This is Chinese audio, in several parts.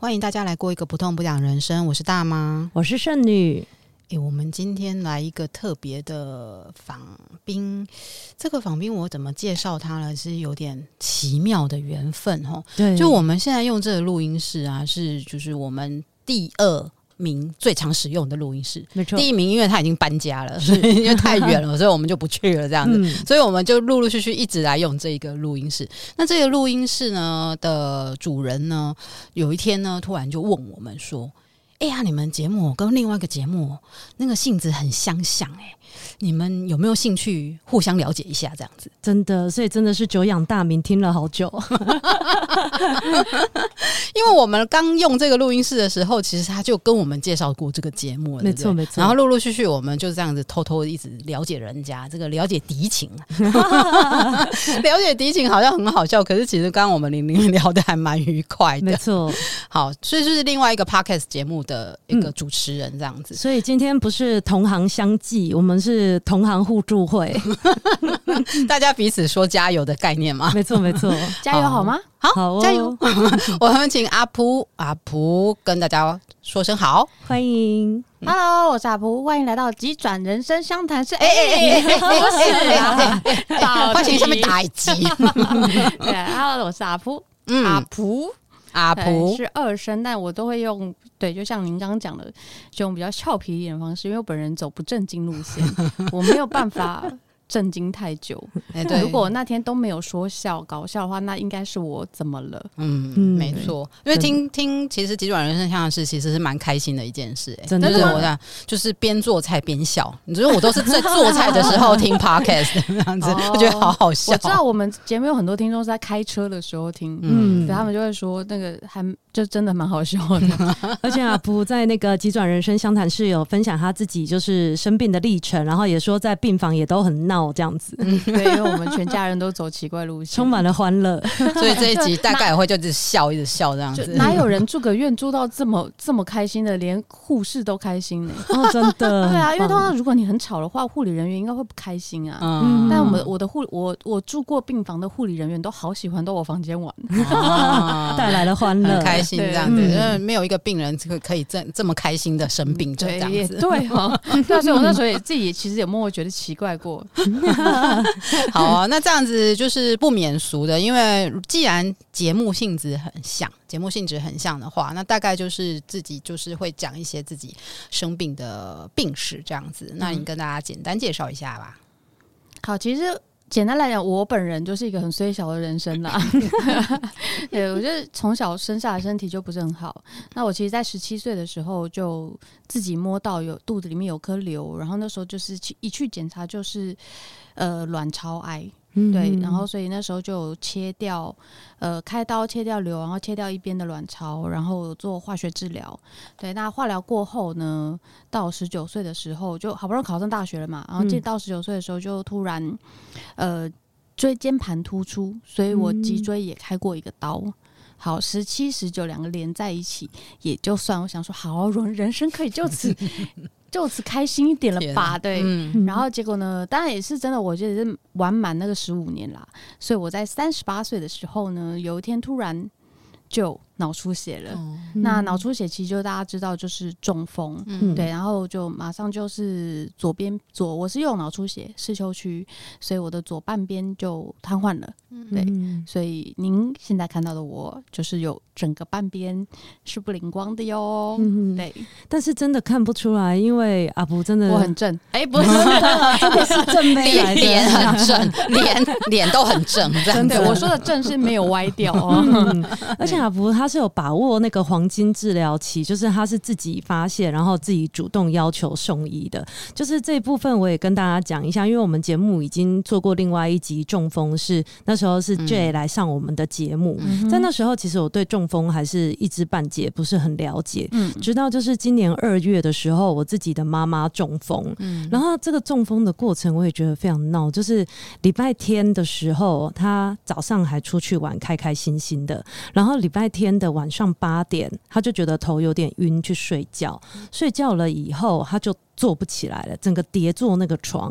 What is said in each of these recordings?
欢迎大家来过一个不痛不痒人生，我是大妈，我是剩女。诶，我们今天来一个特别的访宾，这个访宾我怎么介绍他呢？是有点奇妙的缘分哦。对，就我们现在用这个录音室啊，是就是我们第二名最常使用的录音室，没错。第一名因为他已经搬家了，所以 因为太远了，所以我们就不去了这样子。嗯、所以我们就陆陆续续一直来用这一个录音室。那这个录音室呢的主人呢，有一天呢突然就问我们说：“哎呀，你们节目跟另外一个节目那个性质很相像哎、欸。”你们有没有兴趣互相了解一下？这样子真的，所以真的是久仰大名，听了好久。因为我们刚用这个录音室的时候，其实他就跟我们介绍过这个节目，没错没错。然后陆陆续续，我们就这样子偷偷的一直了解人家，这个了解敌情，了解敌情好像很好笑，可是其实刚刚我们玲玲聊的还蛮愉快的，没错。好，所以就是另外一个 podcast 节目的一个主持人这样子。嗯、所以今天不是同行相忌，我们。是同行互助会，大家彼此说加油的概念吗？没错，没错，加油好吗？好，好哦、加油！我们请阿璞，阿璞跟大家说声好，欢迎。Hello，我是阿璞，欢迎来到急转人生相谈室。哎哎哎，不是啊，欢迎下面打一击。对，Hello，我是阿璞，嗯、阿璞。阿婆是二声，但我都会用对，就像您刚刚讲的，就用比较俏皮一点的方式，因为我本人走不正经路线，我没有办法。震惊太久，哎，对，如果那天都没有说笑搞笑的话，那应该是我怎么了？嗯，嗯没错，因为听听，其实急转人生相谈室其实是蛮开心的一件事，哎，真的是，我讲就是边做菜边笑。你觉得我都是在做菜的时候听 podcast 这样子，我觉得好好笑。我知道我们节目有很多听众是在开车的时候听，嗯，所以他们就会说那个还就真的蛮好笑的。而且阿璞在那个急转人生相谈室有分享他自己就是生病的历程，然后也说在病房也都很闹。这样子，嗯，对，因为我们全家人都走奇怪路线，充满了欢乐，所以这一集大概也会就一直笑，一直笑这样子。哪有人住个院住到这么这么开心的，连护士都开心呢？哦，真的，对啊，因为通常如果你很吵的话，护理人员应该会不开心啊。嗯，但我们我的护我我住过病房的护理人员都好喜欢到我 房间玩，带来了欢乐，很开心这样子。因为没有一个病人可可以这这么开心的生病，这样子。对哈，对，所以我那时候也自己也其实也默默觉得奇怪过。好啊，那这样子就是不免俗的，因为既然节目性质很像，节目性质很像的话，那大概就是自己就是会讲一些自己生病的病史这样子。那你跟大家简单介绍一下吧。好，其实。简单来讲，我本人就是一个很衰小的人生啦。对，我觉得从小生下来身体就不是很好。那我其实，在十七岁的时候就自己摸到有肚子里面有颗瘤，然后那时候就是去一去检查就是呃卵巢癌。嗯，对，然后所以那时候就切掉，呃，开刀切掉瘤，然后切掉一边的卵巢，然后做化学治疗。对，那化疗过后呢，到十九岁的时候，就好不容易考上大学了嘛，然后进到十九岁的时候，就突然，呃，椎间盘突出，所以我脊椎也开过一个刀。好，十七、十九两个连在一起，也就算我想说，好，人人生可以就此。就此开心一点了吧？对，嗯、然后结果呢？当然也是真的，我觉得是玩满那个十五年啦。所以我在三十八岁的时候呢，有一天突然就。脑出血了，嗯、那脑出血其实就大家知道就是中风，嗯、对，然后就马上就是左边左，我是右脑出血，视丘区，所以我的左半边就瘫痪了，嗯、对，所以您现在看到的我就是有整个半边是不灵光的哟，嗯、对，但是真的看不出来，因为阿布真的我很正，哎、欸，不是，真的是正妹来的，脸很正，脸脸都很正，真的，我说的正是没有歪掉哦，嗯、而且阿布他。是有把握那个黄金治疗期，就是他是自己发现，然后自己主动要求送医的。就是这一部分，我也跟大家讲一下，因为我们节目已经做过另外一集中风，是那时候是 J 来上我们的节目，嗯、在那时候其实我对中风还是一知半解，不是很了解。嗯，直到就是今年二月的时候，我自己的妈妈中风，嗯，然后这个中风的过程我也觉得非常闹，就是礼拜天的时候，他早上还出去玩，开开心心的，然后礼拜天。的晚上八点，他就觉得头有点晕，去睡觉。睡觉了以后，他就坐不起来了，整个叠坐那个床。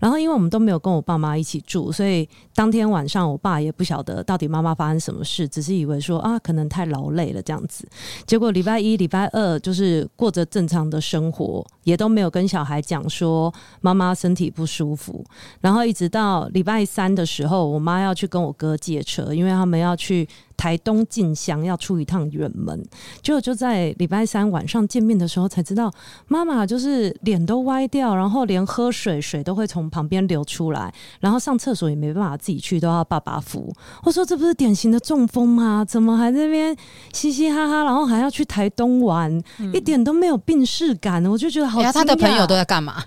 然后因为我们都没有跟我爸妈一起住，所以当天晚上我爸也不晓得到底妈妈发生什么事，只是以为说啊可能太劳累了这样子。结果礼拜一、礼拜二就是过着正常的生活，也都没有跟小孩讲说妈妈身体不舒服。然后一直到礼拜三的时候，我妈要去跟我哥借车，因为他们要去。台东进香要出一趟远门，结果就在礼拜三晚上见面的时候才知道，妈妈就是脸都歪掉，然后连喝水水都会从旁边流出来，然后上厕所也没办法自己去，都要爸爸扶。我说这不是典型的中风吗？怎么还在那边嘻嘻哈哈，然后还要去台东玩，嗯、一点都没有病逝感，我就觉得好。他的朋友都在干嘛？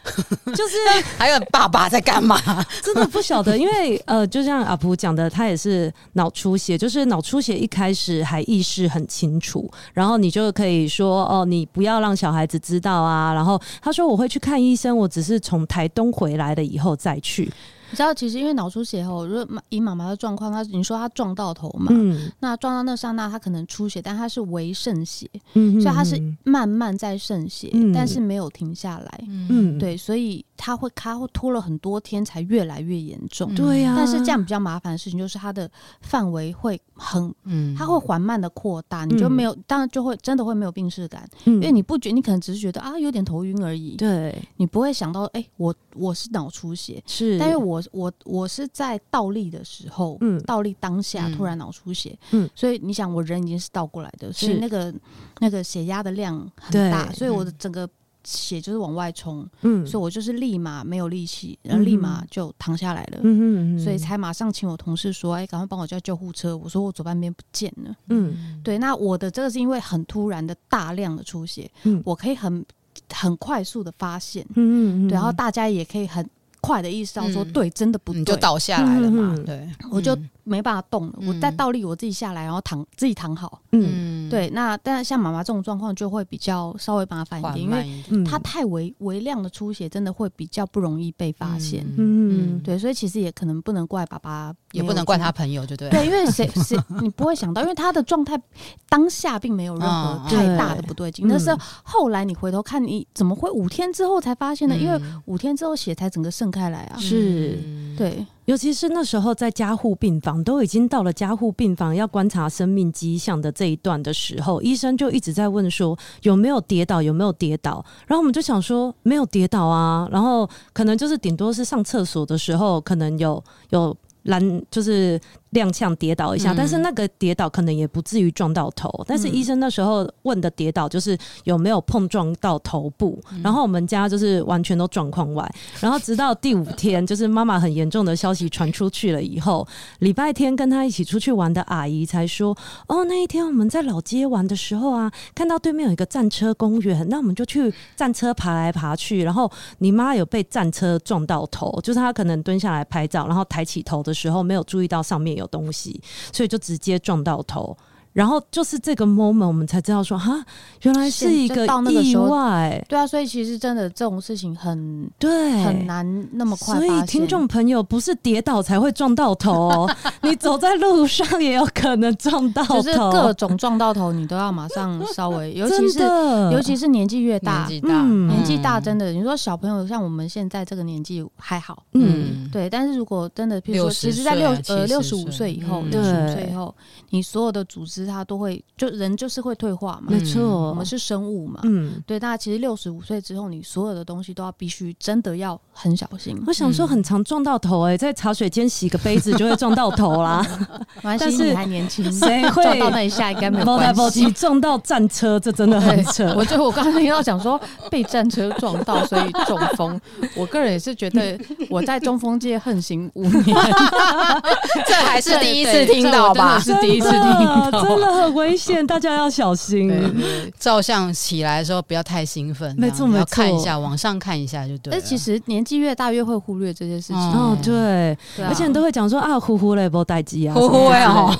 就是还有爸爸在干嘛？真的不晓得，因为呃，就像阿普讲的，他也是脑出血，就是脑出。血一开始还意识很清楚，然后你就可以说哦，你不要让小孩子知道啊。然后他说我会去看医生，我只是从台东回来了以后再去。你知道，其实因为脑出血后，如果以妈妈的状况，她你说她撞到头嘛，嗯，那撞到那刹那，她可能出血，但她是微渗血，嗯所以她是慢慢在渗血，嗯，但是没有停下来，嗯，对，所以她会，它会拖了很多天才越来越严重，对呀。但是这样比较麻烦的事情就是它的范围会很，嗯，它会缓慢的扩大，你就没有，当然就会真的会没有病识感，嗯，因为你不觉，你可能只是觉得啊有点头晕而已，对，你不会想到哎，欸，我我是脑出血，是，但是我我我是。是在倒立的时候，嗯，倒立当下突然脑出血，嗯，所以你想，我人已经是倒过来的，所以那个那个血压的量很大，所以我的整个血就是往外冲，嗯，所以我就是立马没有力气，然后立马就躺下来了，嗯嗯，所以才马上请我同事说，哎，赶快帮我叫救护车。我说我左半边不见了，嗯，对，那我的这个是因为很突然的大量的出血，嗯，我可以很很快速的发现，嗯嗯，对，然后大家也可以很。快的意识到说，对，真的不对，你就倒下来了嘛，对，我就。没办法动了，我再倒立，我自己下来，然后躺自己躺好。嗯，对。那但是像妈妈这种状况就会比较稍微麻烦一点，因为她太微微量的出血，真的会比较不容易被发现。嗯，对。所以其实也可能不能怪爸爸，也不能怪他朋友，就对。对，因为 谁谁你不会想到，因为他的状态当下并没有任何太大的不对劲。那是后来你回头看，你怎么会五天之后才发现呢？因为五天之后血才整个渗开来啊。是，对。尤其是那时候在加护病房，都已经到了加护病房要观察生命迹象的这一段的时候，医生就一直在问说有没有跌倒，有没有跌倒。然后我们就想说没有跌倒啊，然后可能就是顶多是上厕所的时候可能有有拦，就是。踉跄跌倒一下，但是那个跌倒可能也不至于撞到头。嗯、但是医生那时候问的跌倒就是有没有碰撞到头部，嗯、然后我们家就是完全都状况外。然后直到第五天，就是妈妈很严重的消息传出去了以后，礼拜天跟她一起出去玩的阿姨才说：“哦，那一天我们在老街玩的时候啊，看到对面有一个战车公园，那我们就去战车爬来爬去。然后你妈有被战车撞到头，就是她可能蹲下来拍照，然后抬起头的时候没有注意到上面有东西，所以就直接撞到头。然后就是这个 moment，我们才知道说，哈，原来是一个意外。对啊，所以其实真的这种事情很对，很难那么快。所以听众朋友不是跌倒才会撞到头，你走在路上也有可能撞到头，就是各种撞到头，你都要马上稍微，尤其是尤其是年纪越大，年纪大，嗯、年纪大真的，你说小朋友像我们现在这个年纪还好，嗯，对。但是如果真的，譬如说，其实在六呃六十五岁以后，六十五岁以后，你所有的组织。他都会，就人就是会退化嘛，没错，我们是生物嘛，嗯，对。那其实六十五岁之后，你所有的东西都要必须真的要很小心。我想说，很常撞到头哎，在茶水间洗个杯子就会撞到头啦。但是你还年轻，谁会撞到那一下应该没有关系。撞到战车，这真的很扯。我就我刚刚听到讲说被战车撞到，所以中风。我个人也是觉得我在中风界横行五年，这还是第一次听到吧？是第一次听到。真的很危险，大家要小心。照相起来的时候不要太兴奋，没错没错，要看一下，往上看一下就对了。但其实年纪越大越会忽略这些事情。哦，对，而且都会讲说啊，呼呼嘞，不待机啊，呼呼哎哦，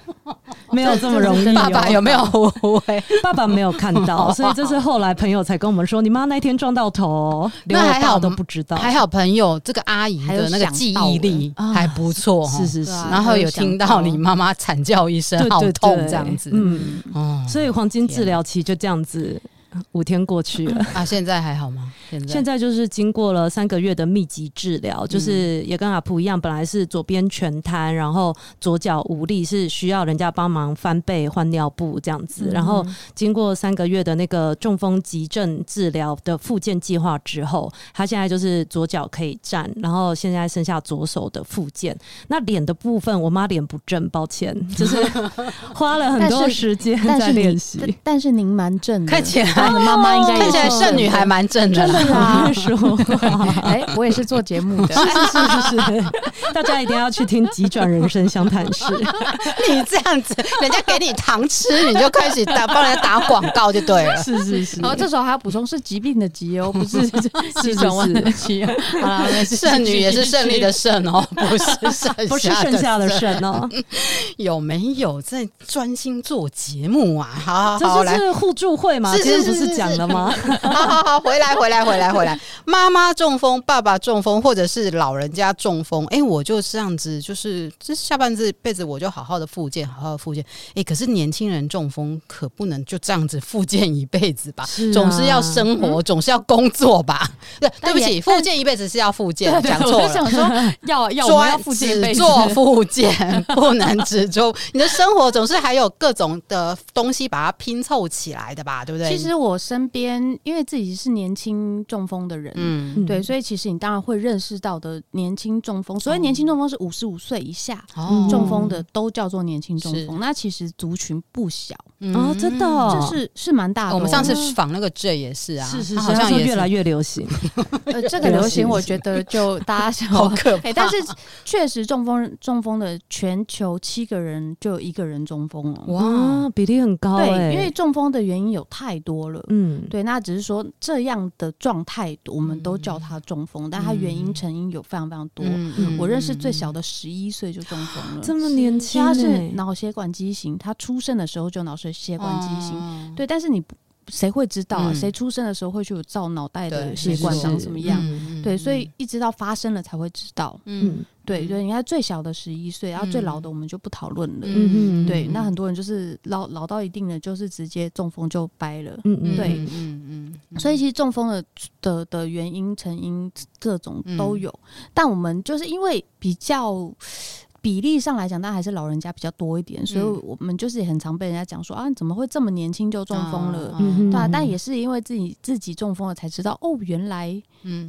没有这么容易。爸爸有没有呼呼哎？爸爸没有看到，所以这是后来朋友才跟我们说，你妈那天撞到头，那还好都不知道。还好朋友这个阿姨的那个记忆力还不错，是是是。然后有听到你妈妈惨叫一声，好痛。这样子，嗯，哦，所以黄金治疗期就这样子五天过去了 啊，现在还好吗？现在现在就是经过了三个月的密集治疗，就是也跟阿普一样，本来是左边全瘫，然后左脚无力，是需要人家帮忙翻背、换尿布这样子。然后经过三个月的那个中风急症治疗的复健计划之后，他现在就是左脚可以站，然后现在剩下左手的复健。那脸的部分，我妈脸不正，抱歉，就是花了很多时间在练习。但是您蛮正的，看起来妈妈应该看起来剩女还蛮正的。啊，说，哎，我也是做节目的，是是是是是，大家一定要去听《急转人生相谈室》。你这样子，人家给你糖吃，你就开始打帮人家打广告就对了。是是是，然后这时候还要补充是疾病的疾哦，不是急转弯的急。好了，剩女也是胜利的胜哦，不是剩不是剩下的剩哦。有没有在专心做节目啊？好，这就是互助会嘛？今天不是讲了吗？好好好，回来回来回来回来，妈妈中风，爸爸中风，或者是老人家中风，哎，我就这样子，就是这下半辈子我就好好的复健，好好的复健。哎，可是年轻人中风可不能就这样子复健一辈子吧？是啊、总是要生活，总是要工作吧？对，对不起，复健一辈子是要复健，讲错了。我想说，要要我要复健一辈子，做复健不能只做。你的生活总是还有各种的东西把它拼凑起来的吧？对不对？其实我身边，因为自己是年轻中风的人，嗯，对，所以其实你当然会认识到的年轻中风。所以年轻中风是五十五岁以下中风的都叫做年轻中风。那其实族群不小哦，真的，就是是蛮大的。我们上次访那个 J 也是啊，是是，好像也越来越流行。呃，这个流行 我觉得就大家想好可怕。但是确实中风中风的全球七个人就有一个人中风了，哇，比例很高。对，因为中风的原因有太多了，嗯，对，那只是说这样的状态，我们都叫他中风，但他原因成因有非常非常多。我认识最小的十一岁就中风了，这么年轻，他是脑血管畸形，他出生的时候就脑血血管畸形，对，但是你谁会知道？谁出生的时候会去有照脑袋的血管长什么样？对，所以一直到发生了才会知道。嗯。对对，你看最小的十一岁，然后最老的我们就不讨论了。嗯嗯，对，那很多人就是老老到一定的，就是直接中风就掰了。嗯嗯，对，嗯嗯，所以其实中风的的的原因、成因各种都有，但我们就是因为比较。比例上来讲，但还是老人家比较多一点，所以我们就是也很常被人家讲说啊，你怎么会这么年轻就中风了？对啊，但也是因为自己自己中风了，才知道哦，原来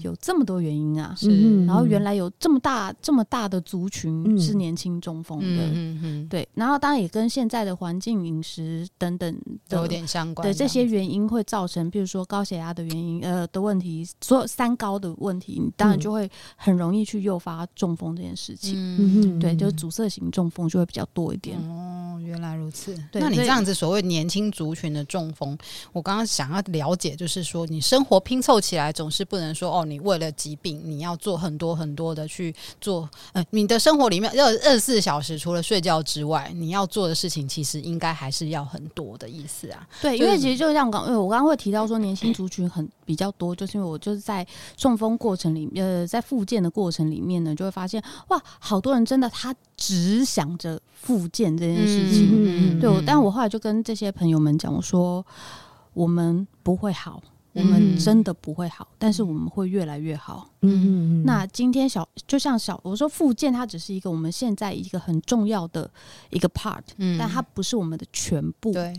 有这么多原因啊，是，然后原来有这么大这么大的族群是年轻中风的，对，然后当然也跟现在的环境、饮食等等都有点相关，对这些原因会造成，比如说高血压的原因，呃的问题，所有三高的问题，你当然就会很容易去诱发中风这件事情，嗯。对。就是阻塞型中风就会比较多一点哦，原来如此。对那你这样子所谓年轻族群的中风，我刚刚想要了解，就是说你生活拼凑起来，总是不能说哦，你为了疾病你要做很多很多的去做。呃，你的生活里面要二十四小时除了睡觉之外，你要做的事情其实应该还是要很多的意思啊。对，因为其实就像刚，因为我刚刚会提到说年轻族群很比较多，就是因为我就是在中风过程里面，呃，在复健的过程里面呢，就会发现哇，好多人真的他。只想着复健这件事情，嗯、对，但我后来就跟这些朋友们讲，我说我们不会好，嗯、我们真的不会好，但是我们会越来越好。嗯，那今天小就像小我说复健，它只是一个我们现在一个很重要的一个 part，嗯，但它不是我们的全部。对，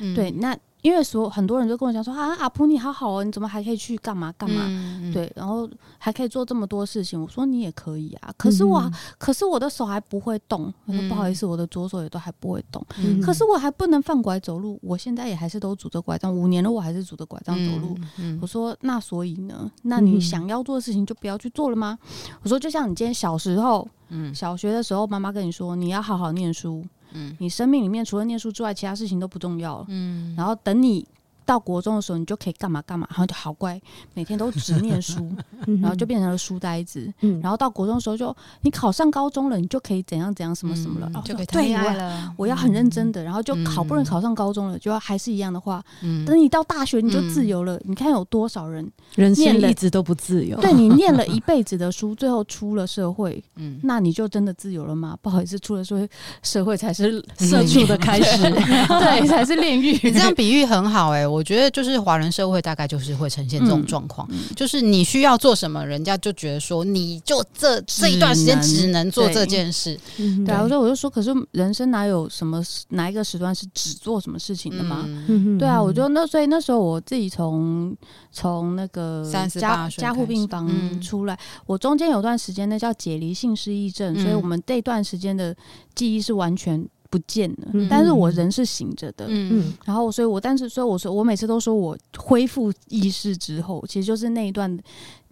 嗯、对，那。因为所有很多人就跟我讲说啊，阿普你好好哦，你怎么还可以去干嘛干嘛？嗯嗯、对，然后还可以做这么多事情。我说你也可以啊，可是我，嗯、可是我的手还不会动。我说不好意思，我的左手也都还不会动。嗯、可是我还不能放拐走路，我现在也还是都拄着拐杖，五年了我还是拄着拐杖走路。我说那所以呢？那你想要做的事情就不要去做了吗？我说就像你今天小时候，嗯、小学的时候，妈妈跟你说你要好好念书。嗯，你生命里面除了念书之外，其他事情都不重要了。嗯，然后等你。到国中的时候，你就可以干嘛干嘛，然后就好乖，每天都只念书，然后就变成了书呆子。然后到国中的时候，就你考上高中了，你就可以怎样怎样什么什么了，就可以谈恋爱了。我要很认真的，然后就好不容易考上高中了，就要还是一样的话。等你到大学，你就自由了。你看有多少人人生一直都不自由？对，你 念了一辈子的书，最后出了社会，那你就真的自由了吗？不好意思，出了社会，社会才是社畜的开始，对，才是炼狱。你这样比喻很好，哎。我觉得就是华人社会大概就是会呈现这种状况，嗯、就是你需要做什么，人家就觉得说你就这这一段时间只能做这件事。对啊，所以我就说，可是人生哪有什么哪一个时段是只做什么事情的嘛？嗯、对啊，我觉得那所以那时候我自己从从那个加加护病房出来，嗯、我中间有段时间那叫解离性失忆症，嗯、所以我们这段时间的记忆是完全。不见了，嗯、但是我人是醒着的，嗯，然后所以我但是所以我说我每次都说我恢复意识之后，其实就是那一段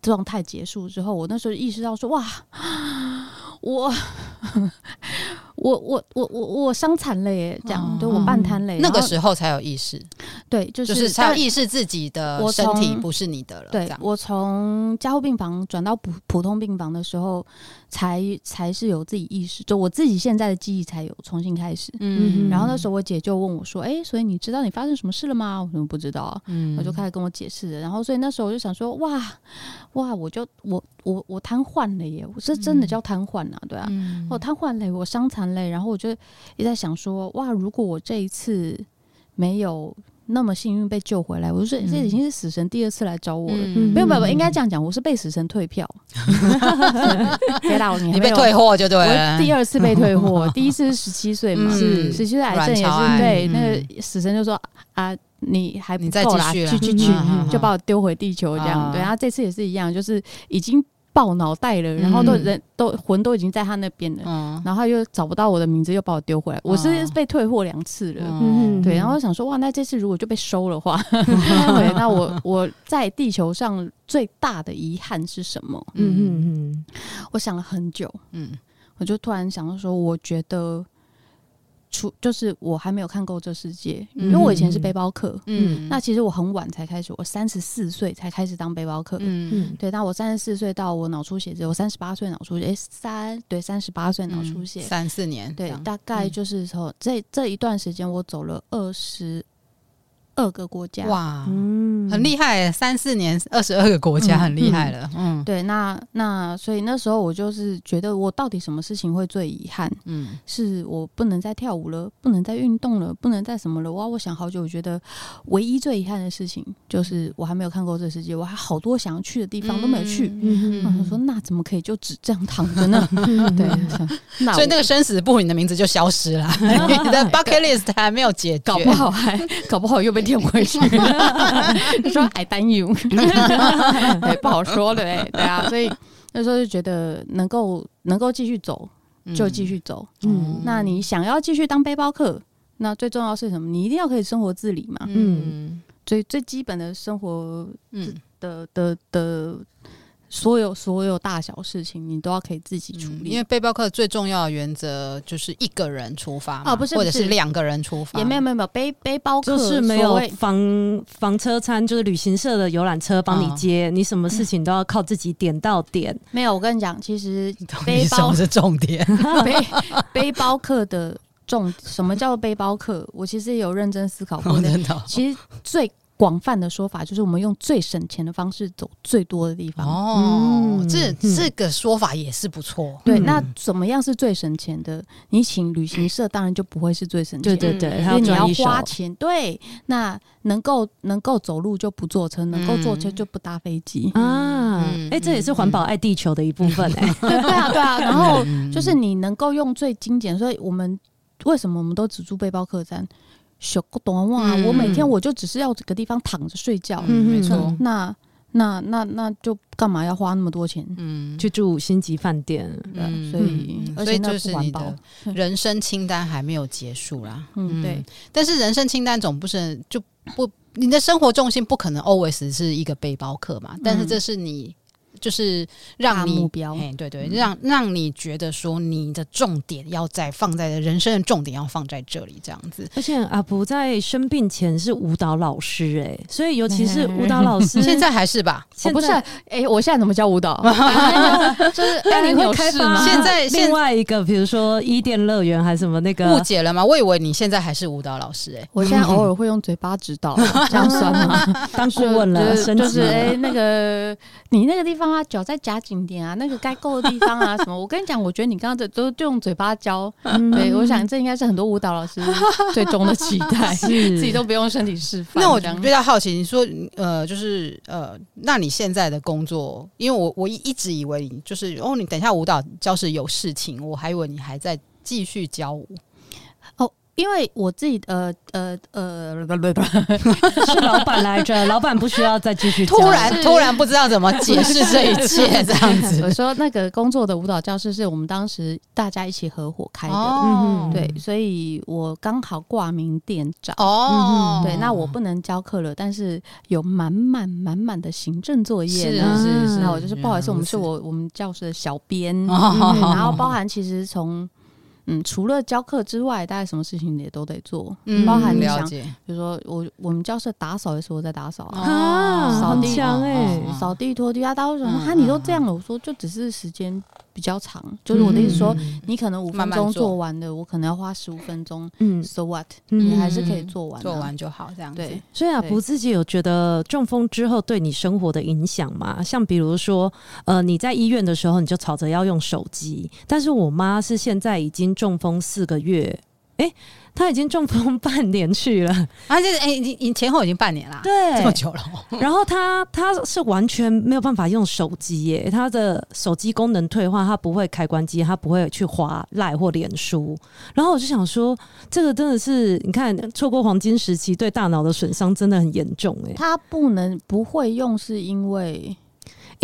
状态结束之后，我那时候意识到说哇，我。我我我我我伤残了耶，这样对我半瘫了，那个时候才有意识，对，就是就是才有意识自己的身体不是你的了。对，我从加护病房转到普普通病房的时候，才才是有自己意识，就我自己现在的记忆才有重新开始。嗯，然后那时候我姐就问我说：“哎，所以你知道你发生什么事了吗？”我说：“不知道。”嗯，我就开始跟我解释。然后所以那时候我就想说：“哇哇，我就我我我瘫痪了耶！我是真的叫瘫痪啊，对啊，我瘫痪了，我伤残。”然后我就也在想说，哇，如果我这一次没有那么幸运被救回来，我就说这已经是死神第二次来找我了。没有没有，应该这样讲，我是被死神退票。别打我，你被退货就对了。第二次被退货，第一次是十七岁嘛，是十七岁癌症也是对。那个死神就说啊，你还不够啦，去去去，就把我丢回地球这样。对，然后这次也是一样，就是已经。爆脑袋了，然后都人都魂都已经在他那边了，嗯、然后他又找不到我的名字，又把我丢回来。嗯、我是被退货两次了，嗯、对，然后我想说，哇，那这次如果就被收的话，嗯、对，那我我在地球上最大的遗憾是什么？嗯。嗯嗯，我想了很久，嗯，我就突然想到说，我觉得。出就是我还没有看够这世界，因为我以前是背包客，嗯，那其实我很晚才开始，我三十四岁才开始当背包客，嗯，对，那我三十四岁到我脑出血，只有三十八岁脑出血，哎，三对三十八岁脑出血，三四年，对，大概就是从这这一段时间我走了二十。二个国家哇，嗯，很厉害，三四年二十二个国家，很厉害了。嗯，对，那那所以那时候我就是觉得，我到底什么事情会最遗憾？嗯，是我不能再跳舞了，不能再运动了，不能再什么了。哇，我想好久，我觉得唯一最遗憾的事情就是我还没有看过这世界，我还好多想要去的地方都没有去。嗯嗯，我说 那怎么可以就只这样躺着呢？对，那所以那个生死簿，你的名字就消失了，你的 bucket list 还没有解决，搞不好还搞不好又被。点回去，他 说 I 担忧，对，不好说的对，对啊，所以那时候就觉得能够能够继续走就继续走，嗯，那你想要继续当背包客，那最重要是什么？你一定要可以生活自理嘛，嗯，最最基本的生活，嗯。的的的。所有所有大小事情，你都要可以自己处理。因为背包客最重要的原则就是一个人出发啊，不是，或者是两个人出发。也没有没有没有背背包客就是没有房房车餐，就是旅行社的游览车帮你接，你什么事情都要靠自己点到点。没有，我跟你讲，其实背包是重点。背背包客的重，什么叫做背包客？我其实也有认真思考过的。其实最。广泛的说法就是我们用最省钱的方式走最多的地方哦，嗯、这这个说法也是不错。嗯、对，那怎么样是最省钱的？你请旅行社当然就不会是最省钱。对对对，因为你要花钱。对，那能够能够走路就不坐车，能够坐车就不搭飞机、嗯、啊。哎、这也是环保爱地球的一部分哎、欸。对啊对啊，然后就是你能够用最精简，所以我们为什么我们都只住背包客栈？小不懂哇！我每天我就只是要这个地方躺着睡觉，没错。那那那那就干嘛要花那么多钱？嗯，去住五星级饭店。嗯，所以所以就是你的人生清单还没有结束啦。嗯，对。但是人生清单总不是就不，你的生活重心不可能 always 是一个背包客嘛。但是这是你。就是让你目标，哎，对对，让让你觉得说你的重点要在放在人生的重点要放在这里，这样子。而且阿婆在生病前是舞蹈老师，哎，所以尤其是 舞蹈老师，现在还是吧？我不是，哎，我现在怎么教舞蹈？就是哎你会开吗现在另外一个，比如说伊甸乐园还是什么那个？误解了吗？我以为你现在还是舞蹈老师，哎，我现在偶尔会用嘴巴指导，这样算吗？当顾问了，就是哎，那个你那个地方。啊，脚再夹紧点啊，那个该够的地方啊，什么？我跟你讲，我觉得你刚刚这都就用嘴巴教，嗯、对，我想这应该是很多舞蹈老师 最终的期待，是自己都不用身体示范。那我比较好奇，你说呃，就是呃，那你现在的工作，因为我我一直以为你就是哦，你等一下舞蹈教室有事情，我还以为你还在继续教舞。因为我自己呃呃呃，不不不，是老板来着，老板不需要再继续。突然突然不知道怎么解释这一切，这样子。我说那个工作的舞蹈教室是我们当时大家一起合伙开的，哦、对，所以我刚好挂名店长。哦，对，那我不能教课了，但是有满满满满的行政作业，是是是，那我就是不好意思，我们是我我们教室的小编，然后包含其实从。嗯，除了教课之外，大概什么事情也都得做，嗯、包含你想，了解比如说我我们教室打扫也是我在打扫啊，扫地哎，扫地拖地啊，大家会说哈、嗯啊？你都这样了，我说就只是时间。比较长，就是我的意思说，嗯、你可能五分钟做完的，我可能要花十五分钟。嗯，so what？、嗯、你还是可以做完，做完就好，这样子。对，所以啊，不自己有觉得中风之后对你生活的影响吗？像比如说，呃，你在医院的时候，你就吵着要用手机，但是我妈是现在已经中风四个月，哎、欸。他已经中风半年去了，啊，就是哎，已经前后已经半年了，对，这么久了。然后他他是完全没有办法用手机耶，他的手机功能退化，他不会开关机，他不会去划赖或脸书。然后我就想说，这个真的是你看错过黄金时期，对大脑的损伤真的很严重哎。他不能不会用，是因为。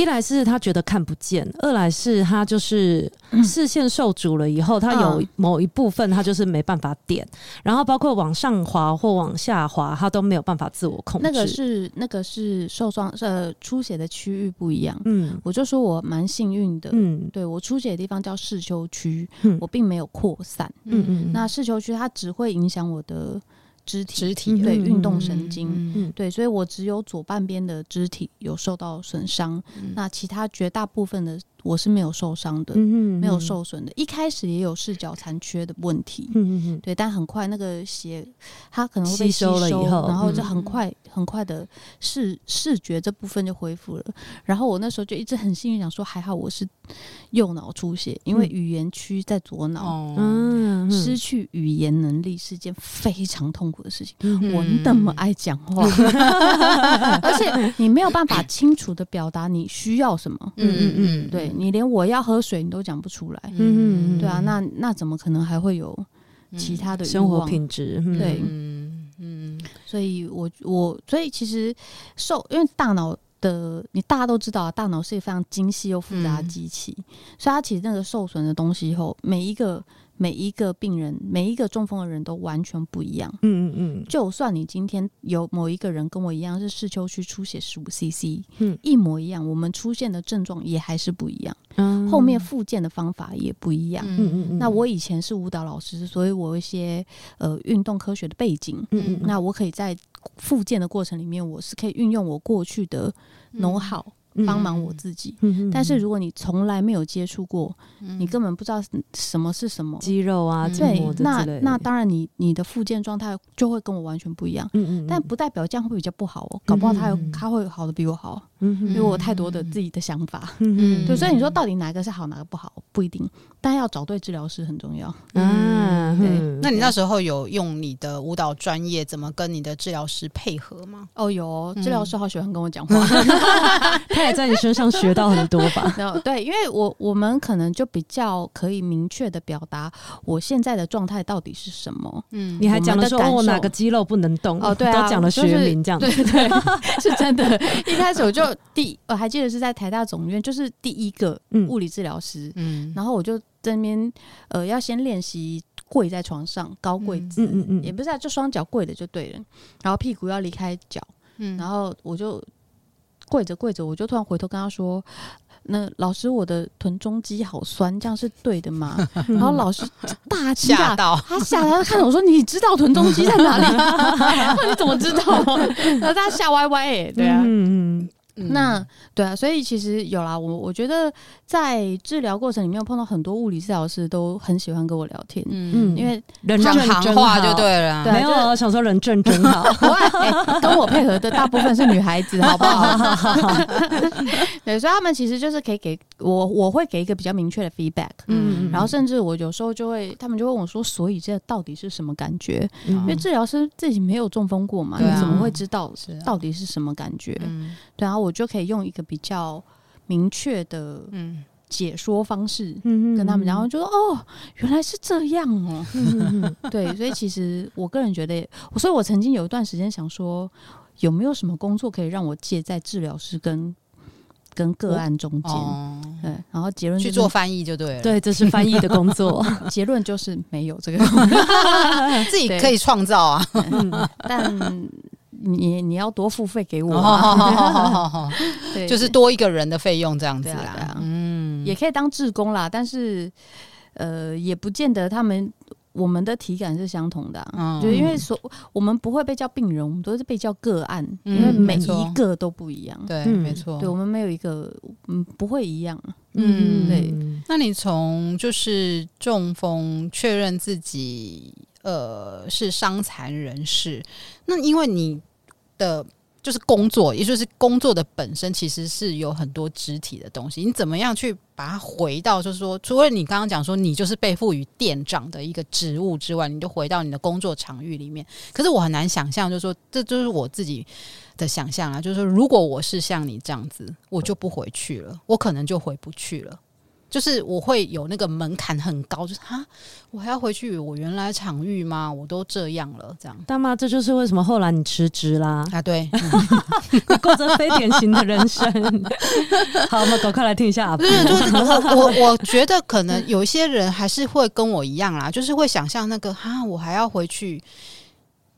一来是他觉得看不见，二来是他就是视线受阻了以后，他有某一部分他就是没办法点，然后包括往上滑或往下滑，他都没有办法自我控制。那个是那个是受伤呃出血的区域不一样。嗯，我就说我蛮幸运的。嗯，对我出血的地方叫视丘区，我并没有扩散。嗯嗯，那视丘区它只会影响我的。肢体，肢体对运动神经，对，所以我只有左半边的肢体有受到损伤，嗯、那其他绝大部分的。我是没有受伤的，嗯嗯没有受损的。一开始也有视角残缺的问题，嗯嗯对，但很快那个血它可能会被吸收了以后，然后就很快、嗯、很快的视视觉这部分就恢复了。然后我那时候就一直很幸运，想说还好我是右脑出血，因为语言区在左脑，嗯，失去语言能力是件非常痛苦的事情。嗯、我那么爱讲话，而且你没有办法清楚的表达你需要什么，嗯嗯嗯，对。你连我要喝水你都讲不出来，嗯，对啊，那那怎么可能还会有其他的生活品质？对，嗯，所以我我所以其实受，因为大脑的你大家都知道啊，大脑是一个非常精细又复杂的机器，嗯、所以它其实那个受损的东西以后每一个。每一个病人，每一个中风的人都完全不一样。嗯嗯嗯。就算你今天有某一个人跟我一样是视丘区出血十五 CC，嗯，一模一样，我们出现的症状也还是不一样。嗯。后面复健的方法也不一样。嗯嗯嗯。那我以前是舞蹈老师，所以我有一些呃运动科学的背景。嗯嗯。那我可以在复健的过程里面，我是可以运用我过去的 know-how。帮忙我自己，嗯、但是如果你从来没有接触过，嗯、你根本不知道什么是什么。肌肉啊，对，那那当然你你的复健状态就会跟我完全不一样，嗯嗯，但不代表这样会比较不好哦，搞不好他有他会好的比我好，嗯，因为我太多的自己的想法，嗯嗯，对，所以你说到底哪个是好，哪个不好，不一定，但要找对治疗师很重要，嗯，对。那你那时候有用你的舞蹈专业怎么跟你的治疗师配合吗？哦，有，治疗师好喜欢跟我讲话。他也在你身上学到很多吧？对，因为我我们可能就比较可以明确的表达我现在的状态到底是什么。嗯，你还讲了说我哪个肌肉不能动？哦，对啊，都讲了学名这样子，对对，是真的。一开始我就第我还记得是在台大总院，就是第一个物理治疗师。嗯，然后我就在那边呃要先练习跪在床上高跪姿，嗯嗯，也不是啊，就双脚跪的就对了，然后屁股要离开脚，嗯，然后我就。跪着跪着，我就突然回头跟他说：“那老师，我的臀中肌好酸，这样是对的吗？”然后老师大惊吓到，他吓到，他看着我说：“你知道臀中肌在哪里？你怎么知道？” 然后他吓歪歪，哎，对啊，嗯嗯。嗯、那对啊，所以其实有啦，我我觉得在治疗过程里面碰到很多物理治疗师都很喜欢跟我聊天，嗯，因为人讲行话就对了，对，没有，我想说人正真好，欸，跟我配合的大部分是女孩子，好不好？对，所以他们其实就是可以给我，我会给一个比较明确的 feedback，嗯，然后甚至我有时候就会，他们就问我说，所以这到底是什么感觉？嗯、因为治疗师自己没有中风过嘛，啊、你怎么会知道到底是什么感觉？嗯，对啊，我就可以用一个比较明确的解说方式跟他们讲，然后就说哦，原来是这样哦，嗯、对，所以其实我个人觉得，所以我曾经有一段时间想说，有没有什么工作可以让我介在治疗师跟跟个案中间？哦、对，然后结论、就是、去做翻译就对了，对，这是翻译的工作。结论就是没有这个，自己可以创造啊，但。你你要多付费给我，对，就是多一个人的费用这样子啦。嗯，也可以当志工啦，但是呃，也不见得他们我们的体感是相同的，就是因为所我们不会被叫病人，我们都是被叫个案，因为每一个都不一样。对，没错，对我们没有一个嗯不会一样。嗯，对。那你从就是中风确认自己呃是伤残人士，那因为你。的，就是工作，也就是工作的本身，其实是有很多肢体的东西。你怎么样去把它回到，就是说，除了你刚刚讲说你就是被赋予店长的一个职务之外，你就回到你的工作场域里面。可是我很难想象，就是说，这就是我自己的想象啊，就是说，如果我是像你这样子，我就不回去了，我可能就回不去了。就是我会有那个门槛很高，就是哈，我还要回去我原来场域吗？我都这样了，这样大妈，这就是为什么后来你辞职啦啊？对，你过着非典型的人生。好，我们赶快来听一下就是我 我我觉得可能有一些人还是会跟我一样啦，就是会想象那个哈，我还要回去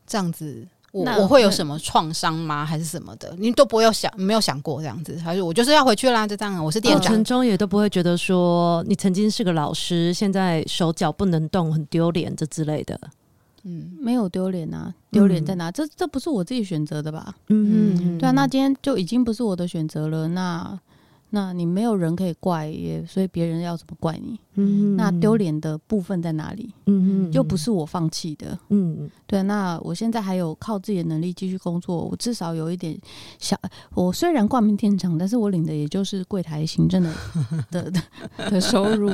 这样子。我我会有什么创伤吗？还是什么的？你都不会有想，没有想过这样子，还是我就是要回去啦？就这样，我是店长。过程中也都不会觉得说你曾经是个老师，现在手脚不能动，很丢脸这之类的。嗯，没有丢脸啊，丢脸在哪？嗯、这这不是我自己选择的吧？嗯嗯，对啊，那今天就已经不是我的选择了。那。那你没有人可以怪，也所以别人要怎么怪你？嗯，那丢脸的部分在哪里？嗯嗯，又不是我放弃的。嗯，对。那我现在还有靠自己的能力继续工作，我至少有一点小。我虽然挂名店长，但是我领的也就是柜台行政的 的的，的收入。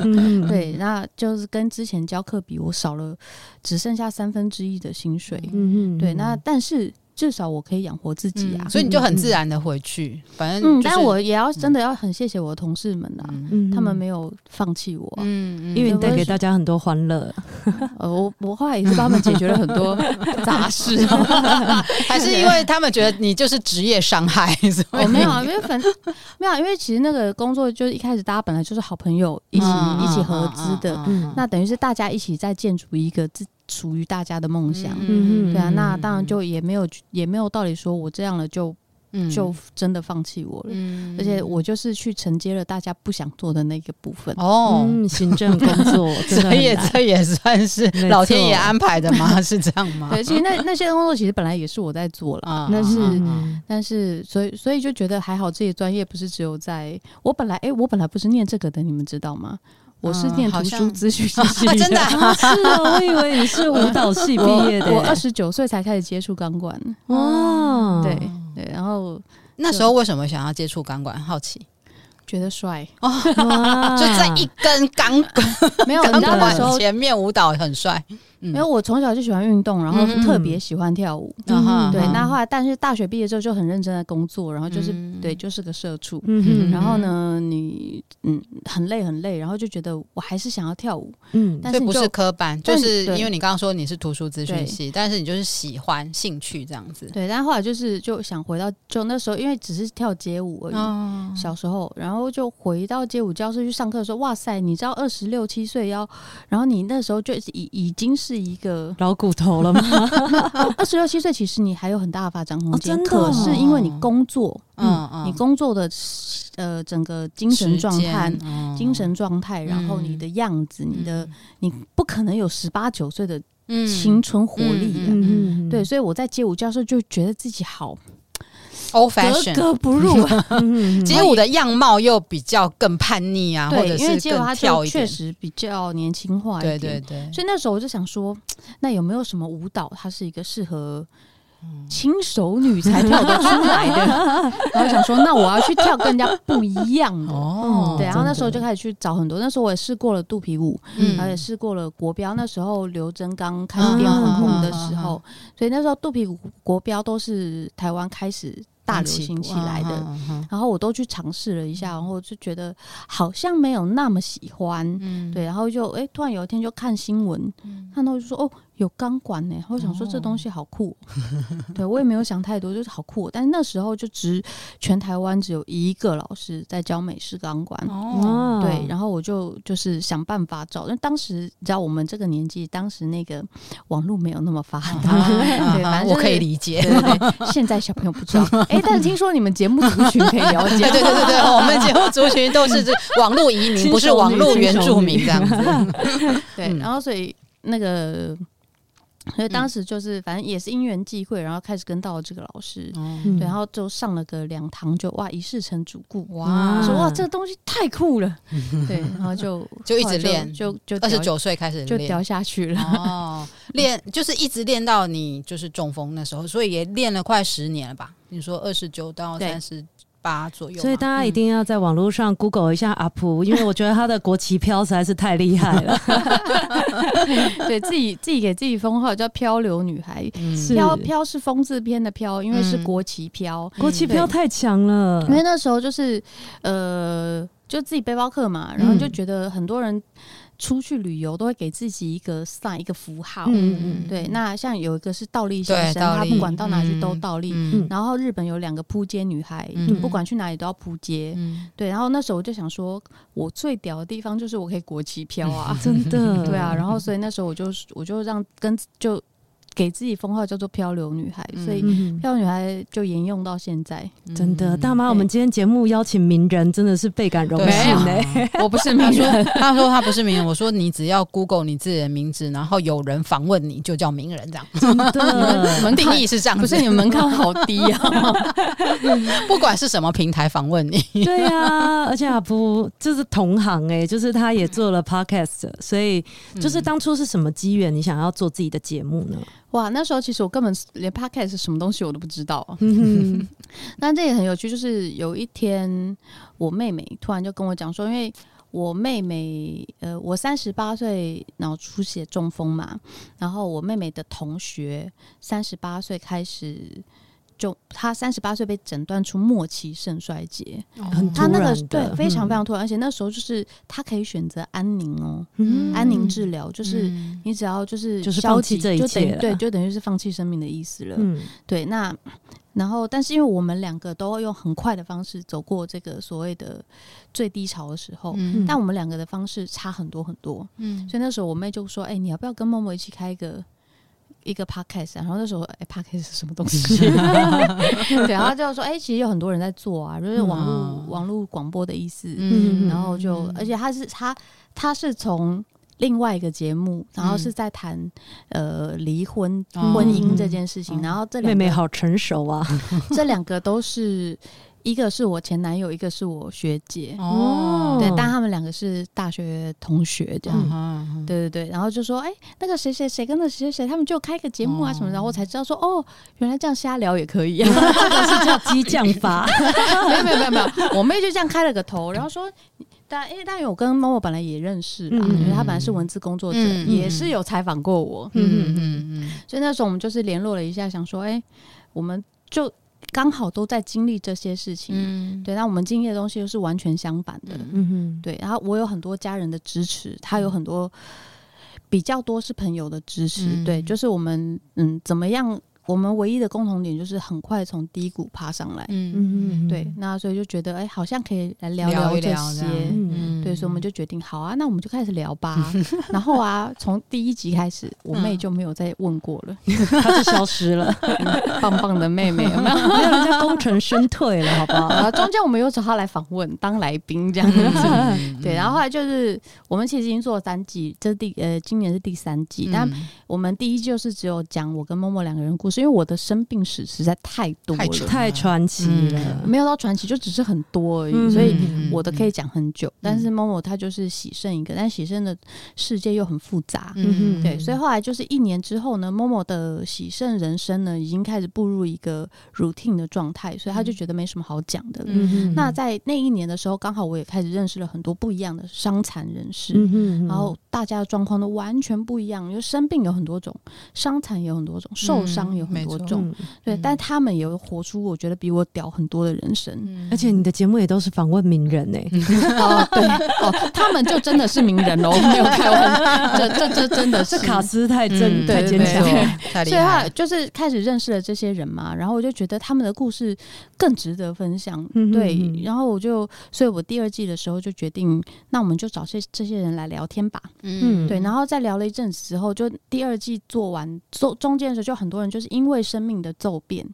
对，那就是跟之前教课比，我少了只剩下三分之一的薪水。嗯嗯，对。那但是。至少我可以养活自己啊，所以你就很自然的回去。反正，但我也要真的要很谢谢我的同事们啊，他们没有放弃我，嗯，因为你带给大家很多欢乐。呃，我我后来也是帮他们解决了很多 杂事，还是因为他们觉得你就是职业伤害？我没有啊，因为反正没有，因为其实那个工作就是一开始大家本来就是好朋友，一起一起合资的，那等于是大家一起在建筑一个自。属于大家的梦想，嗯，对啊，那当然就也没有也没有道理说我这样了就。嗯，就真的放弃我了，嗯，而且我就是去承接了大家不想做的那个部分。哦，行政工作，所以这也算是老天爷安排的吗？是这样吗？对，其实那那些工作其实本来也是我在做了，但是但是所以所以就觉得还好，这些专业不是只有在我本来哎，我本来不是念这个的，你们知道吗？我是念图书资讯 系的，真的 是哦，我以为你是舞蹈系毕业的，我二十九岁才开始接触钢管，哦，对。对，然后那时候为什么想要接触钢管？好奇，觉得帅哦，就在一根钢管，没有，钢管前面舞蹈很帅。因为我从小就喜欢运动，然后特别喜欢跳舞。对，那后来但是大学毕业之后就很认真的工作，然后就是对，就是个社畜。然后呢，你嗯很累很累，然后就觉得我还是想要跳舞。嗯，但是不是科班，就是因为你刚刚说你是图书资讯系，但是你就是喜欢兴趣这样子。对，但后来就是就想回到就那时候，因为只是跳街舞而已，小时候，然后就回到街舞教室去上课，的时候哇塞，你知道二十六七岁要，然后你那时候就已已经是。是一个老骨头了吗？二十六七岁，其实你还有很大的发展空间。可是因为你工作，嗯，你工作的呃整个精神状态、精神状态，然后你的样子，你的你不可能有十八九岁的青春活力。嗯，对，所以我在街舞教室就觉得自己好。，old fashion，格格不入。街舞的样貌又比较更叛逆啊，对，或者为街舞它就跳一确实比较年轻化一点。对对对，所以那时候我就想说，那有没有什么舞蹈，它是一个适合轻熟女才跳得出来的？然后想说，那我要去跳跟人家不一样的。哦，对，然后那时候就开始去找很多。那时候我也试过了肚皮舞，嗯然后也试过了国标。那时候刘真刚开始变很红的时候，所以那时候肚皮舞、国标都是台湾开始大流行起来的。然后我都去尝试了一下，然后就觉得好像没有那么喜欢。嗯，对，然后就哎，突然有一天就看新闻，看到就说哦。有钢管呢，我想说这东西好酷，对我也没有想太多，就是好酷。但是那时候就只全台湾只有一个老师在教美式钢管，哦，对，然后我就就是想办法找。但当时你知道我们这个年纪，当时那个网络没有那么发达，对，反正我可以理解。对对对，现在小朋友不知道，哎，但是听说你们节目族群可以了解，对对对对对，我们节目族群都是这网络移民，不是网络原住民这样子。对，然后所以那个。所以当时就是，反正也是因缘际会，然后开始跟到了这个老师，嗯、对，然后就上了个两堂，就哇一试成主顾，哇，说哇这个东西太酷了，对，然后就 就一直练，就就二十九岁开始就掉下去了，哦，练就是一直练到你就是中风那时候，所以也练了快十年了吧？你说二十九到三十。八左右，所以大家一定要在网络上 Google 一下阿普，因为我觉得他的国旗飘实在是太厉害了。对自己自己给自己封号叫漂流女孩，飘飘是风字边的飘，因为是国旗飘，国旗飘太强了。因为那时候就是呃，就自己背包客嘛，然后就觉得很多人。出去旅游都会给自己一个 sign 一个符号，嗯嗯，对。那像有一个是倒立先生，他不管到哪去都倒立。然后日本有两个扑街女孩，不管去哪里都要扑街。对。然后那时候我就想说，我最屌的地方就是我可以国旗飘啊，真的。对啊。然后所以那时候我就我就让跟就。给自己封号叫做漂流女孩，所以漂流女孩就沿用到现在。真的，大妈，我们今天节目邀请名人，真的是倍感荣幸呢。我不是名人，他说他不是名人，我说你只要 Google 你自己的名字，然后有人访问你就叫名人，这样。真的，你们定义是这样，不是你们门槛好低啊？不管是什么平台访问你，对啊，而且阿璞就是同行哎，就是他也做了 Podcast，所以就是当初是什么机缘，你想要做自己的节目呢？哇，那时候其实我根本连 podcast 是什么东西我都不知道。嗯哼，但这也很有趣，就是有一天我妹妹突然就跟我讲说，因为我妹妹呃，我三十八岁脑出血中风嘛，然后我妹妹的同学三十八岁开始。就他三十八岁被诊断出末期肾衰竭，他那个对非常非常突然，嗯、而且那时候就是他可以选择安宁哦，嗯、安宁治疗就是你只要就是就是放弃这一切，对，就等于是放弃生命的意思了。嗯、对，那然后但是因为我们两个都用很快的方式走过这个所谓的最低潮的时候，嗯、但我们两个的方式差很多很多，嗯，所以那时候我妹就说：“哎、欸，你要不要跟默默一起开一个？”一个 podcast，然后那时候，哎、欸、，podcast 是什么东西？对，然后就说，哎、欸，其实有很多人在做啊，就是网络、嗯、网络广播的意思。嗯，然后就，而且他是他他是从另外一个节目，然后是在谈呃离婚、嗯、婚姻这件事情。嗯、然后这两个妹妹好成熟啊，这两个都是。一个是我前男友，一个是我学姐。哦，对，但他们两个是大学同学这样，嗯、对对对，然后就说，哎、欸，那个谁谁谁跟那谁谁谁，他们就开个节目啊什么，然后我才知道说，哦，原来这样瞎聊也可以，啊，这个是叫激将法，没有没有没有没有，我妹就这样开了个头，然后说，但因为但有跟猫猫本来也认识嘛，嗯、因为他本来是文字工作者，嗯、也是有采访过我，嗯嗯嗯嗯，所以那时候我们就是联络了一下，想说，哎、欸，我们就。刚好都在经历这些事情，嗯、对，那我们经历的东西又是完全相反的，嗯。哼，对。然后我有很多家人的支持，他有很多比较多是朋友的支持，嗯、对，就是我们嗯怎么样。我们唯一的共同点就是很快从低谷爬上来，嗯嗯嗯，对，那所以就觉得哎，好像可以来聊聊这些，嗯，对，所以我们就决定好啊，那我们就开始聊吧。然后啊，从第一集开始，我妹就没有再问过了，她就消失了，棒棒的妹妹，有没有？没有人家功成身退了，好不好？然后中间我们又找她来访问当来宾这样子，对，然后后来就是我们其实已经做了三季，这是第呃今年是第三季，但我们第一季就是只有讲我跟默默两个人故事。是因为我的生病史实在太多了，太传奇了，没有到传奇，就只是很多而已，所以我的可以讲很久。但是 Momo 他就是喜胜一个，但喜胜的世界又很复杂，嗯对，所以后来就是一年之后呢，Momo 的喜胜人生呢，已经开始步入一个 routine 的状态，所以他就觉得没什么好讲的了。那在那一年的时候，刚好我也开始认识了很多不一样的伤残人士，然后大家的状况都完全不一样，因为生病有很多种，伤残有很多种，受伤有很多种，对，但他们也会活出我觉得比我屌很多的人生，而且你的节目也都是访问名人呢。哦，对哦，他们就真的是名人哦，没有开玩笑，这这这真的是卡斯太真太坚强，所以他就是开始认识了这些人嘛，然后我就觉得他们的故事更值得分享，对，然后我就，所以我第二季的时候就决定，那我们就找这这些人来聊天吧，嗯，对，然后在聊了一阵子之后，就第二季做完中中间的时候，就很多人就是因为生命的骤变，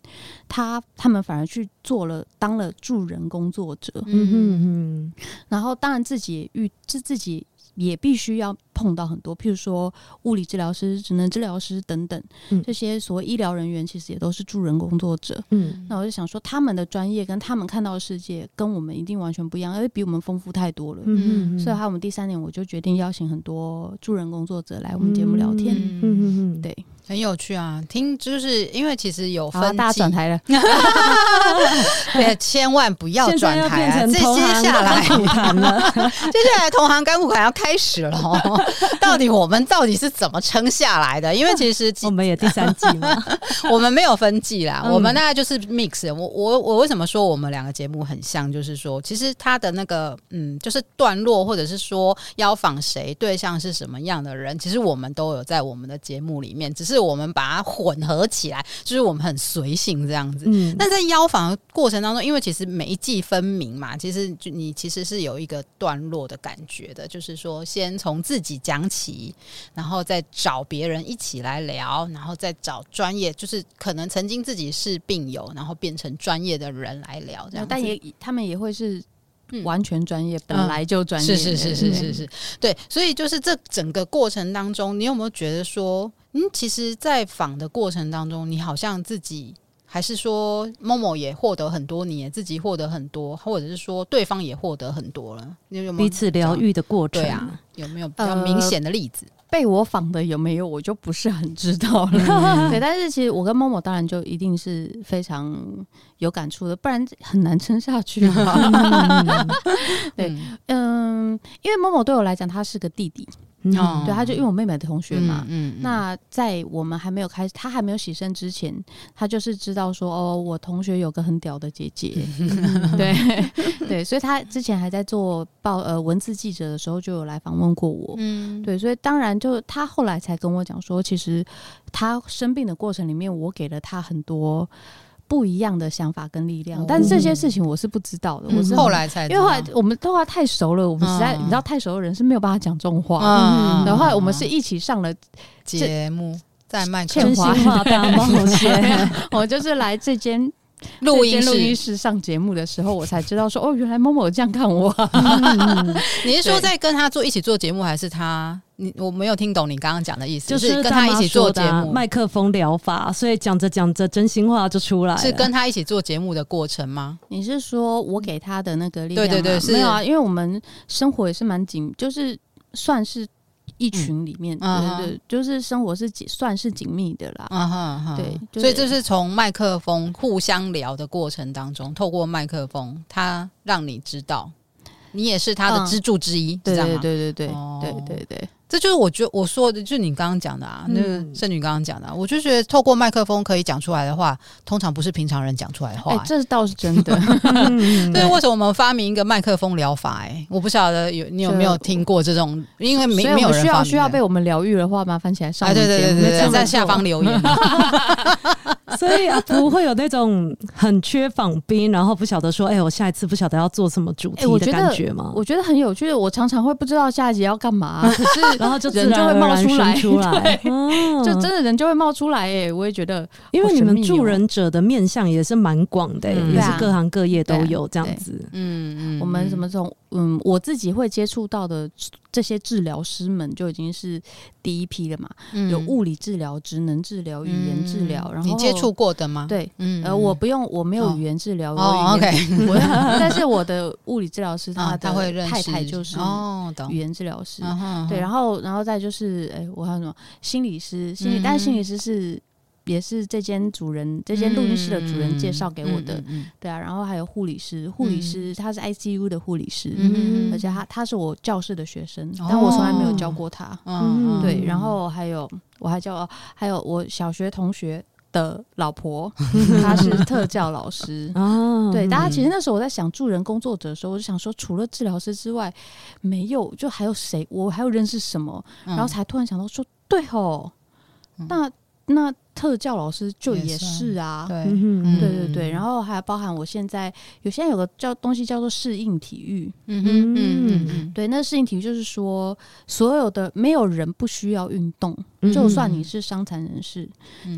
他他们反而去做了当了助人工作者，嗯嗯嗯，然后当然自己也遇自自己。也必须要碰到很多，譬如说物理治疗师、职能治疗师等等，嗯、这些所谓医疗人员，其实也都是助人工作者。嗯，那我就想说，他们的专业跟他们看到的世界，跟我们一定完全不一样，而且比我们丰富太多了。嗯，所以，还有我们第三年，我就决定邀请很多助人工作者来我们节目聊天。嗯嗯嗯，对。很有趣啊，听就是因为其实有分、啊、大家转台了，对，千万不要转台啊！这接下来了，接下来同行甘苦谈要开始了，到底我们到底是怎么撑下来的？因为其实 我们也第三季嘛，我们没有分季啦，嗯、我们大概就是 mix。我我我为什么说我们两个节目很像？就是说，其实他的那个嗯，就是段落或者是说邀访谁对象是什么样的人，其实我们都有在我们的节目里面，只是。是我们把它混合起来，就是我们很随性这样子。嗯，但在邀访的过程当中，因为其实每一季分明嘛，其实就你其实是有一个段落的感觉的，就是说先从自己讲起，然后再找别人一起来聊，然后再找专业，就是可能曾经自己是病友，然后变成专业的人来聊这样。但也他们也会是。完全专业，本来就专业，是是是是是是，对，所以就是这整个过程当中，你有没有觉得说，嗯，其实，在访的过程当中，你好像自己，还是说 Momo 也获得很多，你也自己获得很多，或者是说对方也获得很多了，你有没有彼此疗愈的过程？对啊，有没有比较明显的例子？被我访的有没有，我就不是很知道了。对，但是其实我跟 Momo 当然就一定是非常有感触的，不然很难撑下去。对，嗯，因为 Momo 对我来讲，他是个弟弟。嗯，对，他就因为我妹妹的同学嘛，嗯，嗯，那在我们还没有开始，他还没有洗身之前，他就是知道说，哦，我同学有个很屌的姐姐，对对，所以他之前还在做报呃文字记者的时候，就有来访问过我，嗯，对，所以当然就他后来才跟我讲说，其实他生病的过程里面，我给了他很多。不一样的想法跟力量，但是这些事情我是不知道的。我是后来才，因为后来我们都话太熟了，我们实在你知道太熟的人是没有办法讲这种话。然后我们是一起上了节目，在麦克华大冒险。我就是来这间录音录音室上节目的时候，我才知道说哦，原来 Momo 这样看我。你是说在跟他做一起做节目，还是他？你我没有听懂你刚刚讲的意思，就是跟他一起做节目，麦克风疗法，所以讲着讲着真心话就出来了。是跟他一起做节目的过程吗？你是说我给他的那个力量？对对对，没有啊，因为我们生活也是蛮紧，就是算是一群里面，嗯、对对，就是生活是紧，算是紧密的啦。嗯哼哼，对，所以这是从麦克风互相聊的过程当中，透过麦克风，他让你知道，你也是他的支柱之一，对对对对对对对对。这就是我觉得我说的，就是你刚刚讲的啊，那个圣女刚刚讲的，啊我就觉得透过麦克风可以讲出来的话，通常不是平常人讲出来的话。哎，这倒是真的。对，为什么我们发明一个麦克风疗法？哎，我不晓得有你有没有听过这种，因为没没有人需要需要被我们疗愈的话，麻烦起来上。对对对对，在下方留言。所以啊不会有那种很缺访宾，然后不晓得说，哎，我下一次不晓得要做什么主题的感觉吗？我觉得很有趣，我常常会不知道下一集要干嘛，可是。然后就人就会冒出来，出来，就真的人就会冒出来哎！我也觉得，因为你们助人者的面向也是蛮广的，也是各行各业都有这样子。嗯嗯，我们什么从嗯，我自己会接触到的这些治疗师们就已经是第一批了嘛。嗯、有物理治疗、职能治疗、语言治疗，然后你接触过的吗？对，嗯，呃，我不用，我没有语言治疗，哦，OK，但是我的物理治疗师他他会太太就是哦，语言治疗师，对，然后然后再就是，哎，我还有什么心理师，心理，但是心理师是。也是这间主人，这间录音室的主人介绍给我的，对啊，然后还有护理师，护理师他是 ICU 的护理师，嗯、而且他他是我教室的学生，哦、但我从来没有教过他，嗯、对，然后还有我还教，还有我小学同学的老婆，她是特教老师，哦、对，大家其实那时候我在想助人工作者的时候，我就想说，除了治疗师之外，没有，就还有谁？我还有认识什么？然后才突然想到说，对哦，那那。特教老师就也是啊，对，对对对，然后还包含我现在有现在有个叫东西叫做适应体育，嗯嗯。嗯，对，那适应体育就是说，所有的没有人不需要运动，就算你是伤残人士，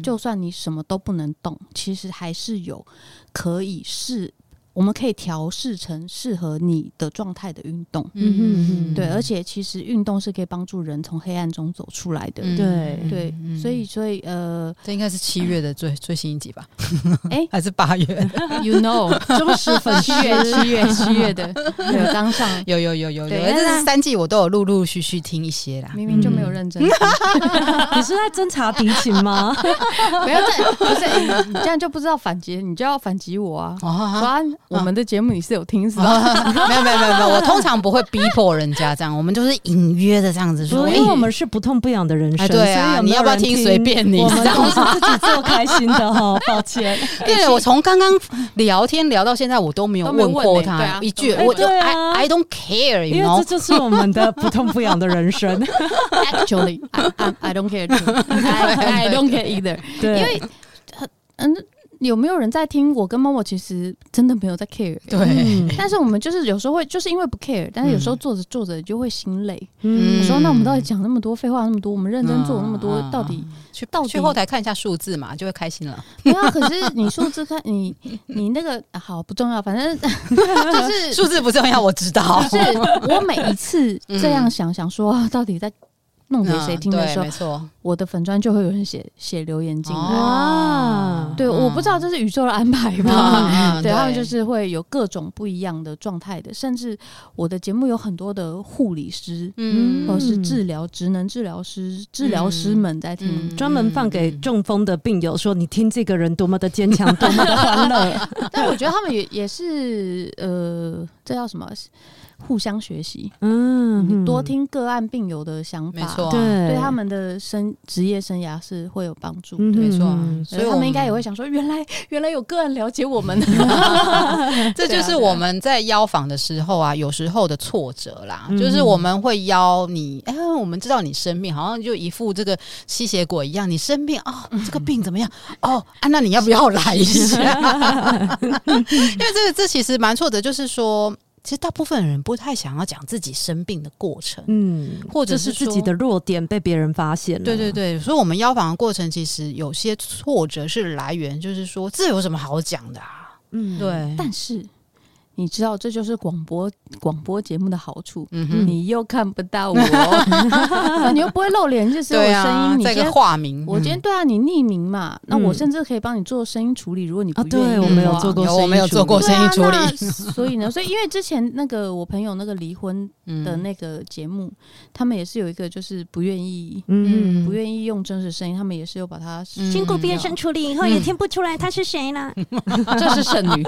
就算你什么都不能动，其实还是有可以是。我们可以调试成适合你的状态的运动，嗯嗯对，而且其实运动是可以帮助人从黑暗中走出来的，对。对，所以所以呃，这应该是七月的最最新一集吧？哎，还是八月？You know，忠实粉丝，七月七月七月的。有当上，有有有有有，这是三季我都有陆陆续续听一些啦，明明就没有认真，你是在侦查敌情吗？没有，不是你这样就不知道反击，你就要反击我啊，我们的节目你是有听是吧？没有没有没有没有，我通常不会逼迫人家这样，我们就是隐约的这样子说，因为我们是不痛不痒的人生，对啊，你要不要听随便你，我们都是自己做开心的哈，抱歉。对，我从刚刚聊天聊到现在，我都没有问过他一句，我就 I I don't care，因为这就是我们的不痛不痒的人生。Actually, I I don't care. I don't care either。对，因为嗯。有没有人在听？我跟 Momo 其实真的没有在 care，对。但是我们就是有时候会，就是因为不 care，但是有时候做着做着就会心累。嗯，说那我们到底讲那么多废话那么多，我们认真做那么多，到底去到去后台看一下数字嘛，就会开心了。对啊，可是你数字看你你那个好不重要，反正 就是数字不重要，我知道。就是我每一次这样想想说，到底在。弄给谁听的时候，没错，我的粉砖就会有人写写留言进来。啊，对，我不知道这是宇宙的安排吧？对，他们就是会有各种不一样的状态的，甚至我的节目有很多的护理师，嗯，或者是治疗职能治疗师、治疗师们在听，专门放给中风的病友说：“你听这个人多么的坚强，多么的欢乐。”但我觉得他们也也是，呃，这叫什么？互相学习，嗯，多听个案病友的想法，没错，对，对他们的生职业生涯是会有帮助，没错，所以他们应该也会想说，原来原来有个人了解我们，这就是我们在邀访的时候啊，有时候的挫折啦，就是我们会邀你，哎，我们知道你生病，好像就一副这个吸血鬼一样，你生病哦，这个病怎么样？哦，啊，那你要不要来一下？因为这个这其实蛮挫折，就是说。其实大部分人不太想要讲自己生病的过程，嗯，或者是，是自己的弱点被别人发现了。对对对，所以，我们邀访的过程其实有些挫折是来源，就是说这有什么好讲的啊？嗯，对，但是。你知道这就是广播广播节目的好处，你又看不到我，你又不会露脸，就是我声音，你这个化名，我今天对啊，你匿名嘛，那我甚至可以帮你做声音处理，如果你不愿意，我没有做过，我没有做过声音处理，所以呢，所以因为之前那个我朋友那个离婚的那个节目，他们也是有一个就是不愿意，嗯，不愿意用真实声音，他们也是有把它经过变声处理以后，也听不出来他是谁了，这是剩女。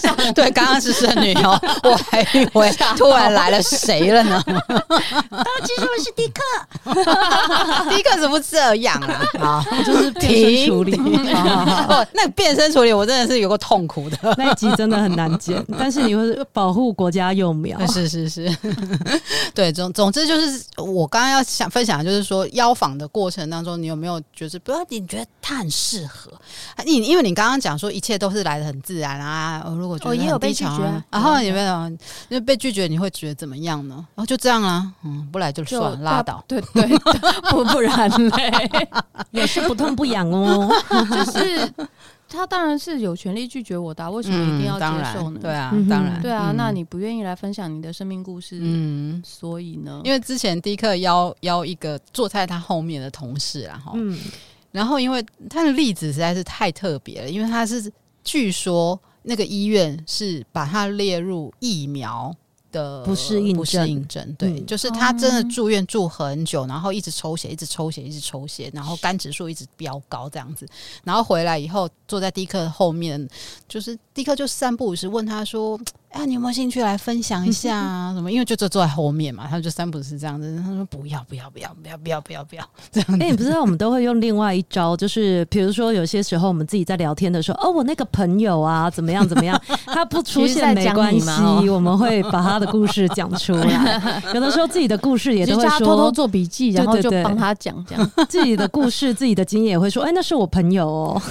对，刚刚是剩女哦，我还以为突然来了谁了呢？哦，其实我是迪克，迪克怎么这样啊？啊，就是变声处理。哦，那变身处理我真的是有个痛苦的，那一集真的很难剪，但是你会保护国家幼苗。是是是，对，总总之就是我刚刚要想分享的就是说邀访的过程当中，你有没有就是不要你觉得他很适合你？因为你刚刚讲说一切都是来的很自然啊，如果觉得。也有被拒绝，然后有没有？因为被拒绝，你会觉得怎么样呢？然后就这样啊，嗯，不来就算了，拉倒。对对，不不然嘞，也是不痛不痒哦。就是他当然是有权利拒绝我的，为什么一定要接受呢？对啊，当然，对啊。那你不愿意来分享你的生命故事，嗯，所以呢？因为之前迪克邀邀一个坐在他后面的同事，然后，嗯，然后因为他的例子实在是太特别了，因为他是据说那个医院是把它列入疫苗。的不适应症，不适应症，对，嗯、就是他真的住院住很久，然后一直抽血，一直抽血，一直抽血，然后肝指数一直飙高这样子，然后回来以后坐在迪克后面，就是迪克就三不五时问他说。哎、啊，你有没有兴趣来分享一下啊？什么？因为就坐坐在后面嘛，他就三不是这样子。他说不要，不要，不要，不要，不要，不要，不要这样子。哎、欸，你不知道我们都会用另外一招，就是比如说有些时候我们自己在聊天的时候，哦，我那个朋友啊，怎么样怎么样，他不出现没关系，我们会把他的故事讲出来。有的时候自己的故事也都会说，偷偷做笔记，然后就帮他讲这样自己的故事、自己的经验，也会说，哎、欸，那是我朋友哦，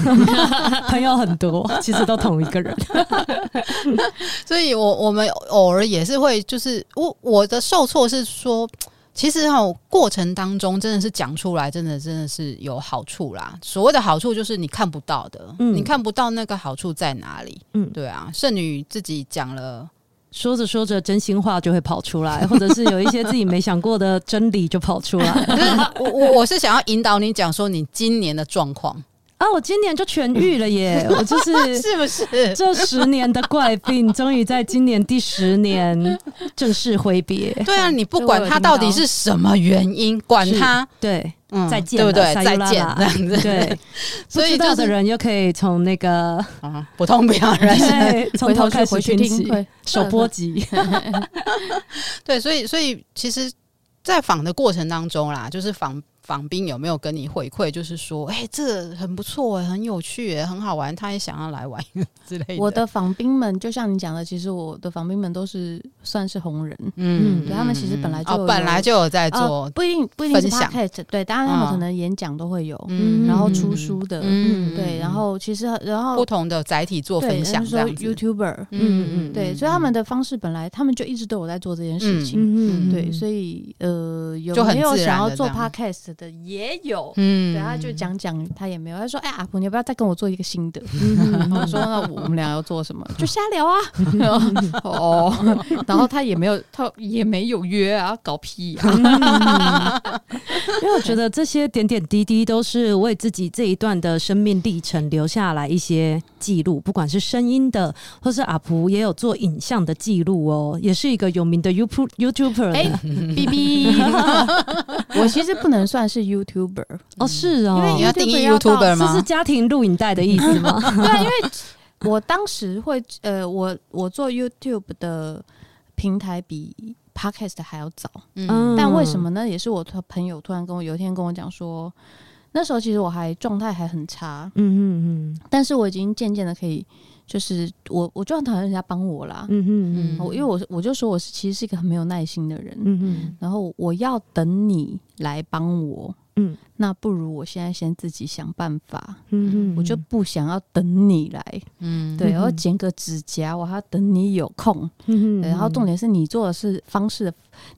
朋友很多，其实都同一个人，所以。我我们偶尔也是会，就是我我的受挫是说，其实哈过程当中真的是讲出来，真的真的是有好处啦。所谓的好处就是你看不到的，嗯，你看不到那个好处在哪里，嗯，对啊。剩女自己讲了，说着说着真心话就会跑出来，或者是有一些自己没想过的真理就跑出来。我我我是想要引导你讲说你今年的状况。啊！我今年就痊愈了耶！我就是是不是这十年的怪病，终于在今年第十年正式挥别。对啊，你不管它到底是什么原因，管它，对，嗯，再见，对不对？再见，这样子，对。所以，到的人又可以从那个啊，普通不要人，从头开始听起，首播集。对，所以，所以，其实，在访的过程当中啦，就是访。访宾有没有跟你回馈？就是说，哎、欸，这个很不错，哎，很有趣，哎，很好玩，他也想要来玩 之类的。我的访宾们，就像你讲的，其实我的访宾们都是算是红人，嗯，对他们其实本来就、哦、本来就有在做、呃，不一定不一定是 podcast，对，当然他们可能演讲都会有，嗯，然后出书的，嗯，对，然后其实然后不同的载体做分享，说 YouTuber，嗯嗯，对，所以他们的方式本来他们就一直都有在做这件事情，嗯嗯，对，所以呃，有没有想要做 podcast？的也有，嗯，对，他就讲讲，他也没有，他说：“哎、欸，阿婆，你要不要再跟我做一个新的？”我说：“那我们俩要做什么？就瞎聊啊。”哦，然后他也没有，他也没有约啊，搞屁啊！因为我觉得这些点点滴滴都是为自己这一段的生命历程留下来一些记录，不管是声音的，或是阿婆也有做影像的记录哦，也是一个有名的 YouTube YouTuber。哎，B B，我其实不能算。是 YouTuber 哦，是哦，因为你要定义 YouTuber 吗？这是家庭录影带的意思吗？对 啊，因为我当时会呃，我我做 YouTube 的平台比 Podcast 还要早，嗯，但为什么呢？也是我的朋友突然跟我有一天跟我讲说，那时候其实我还状态还很差，嗯嗯嗯，但是我已经渐渐的可以。就是我，我就很讨厌人家帮我啦。嗯哼嗯嗯，因为我我就说我是其实是一个很没有耐心的人。嗯嗯，然后我要等你来帮我。嗯，那不如我现在先自己想办法。嗯，我就不想要等你来。嗯，对，然后剪个指甲，我还要等你有空。嗯，然后重点是你做的是方式，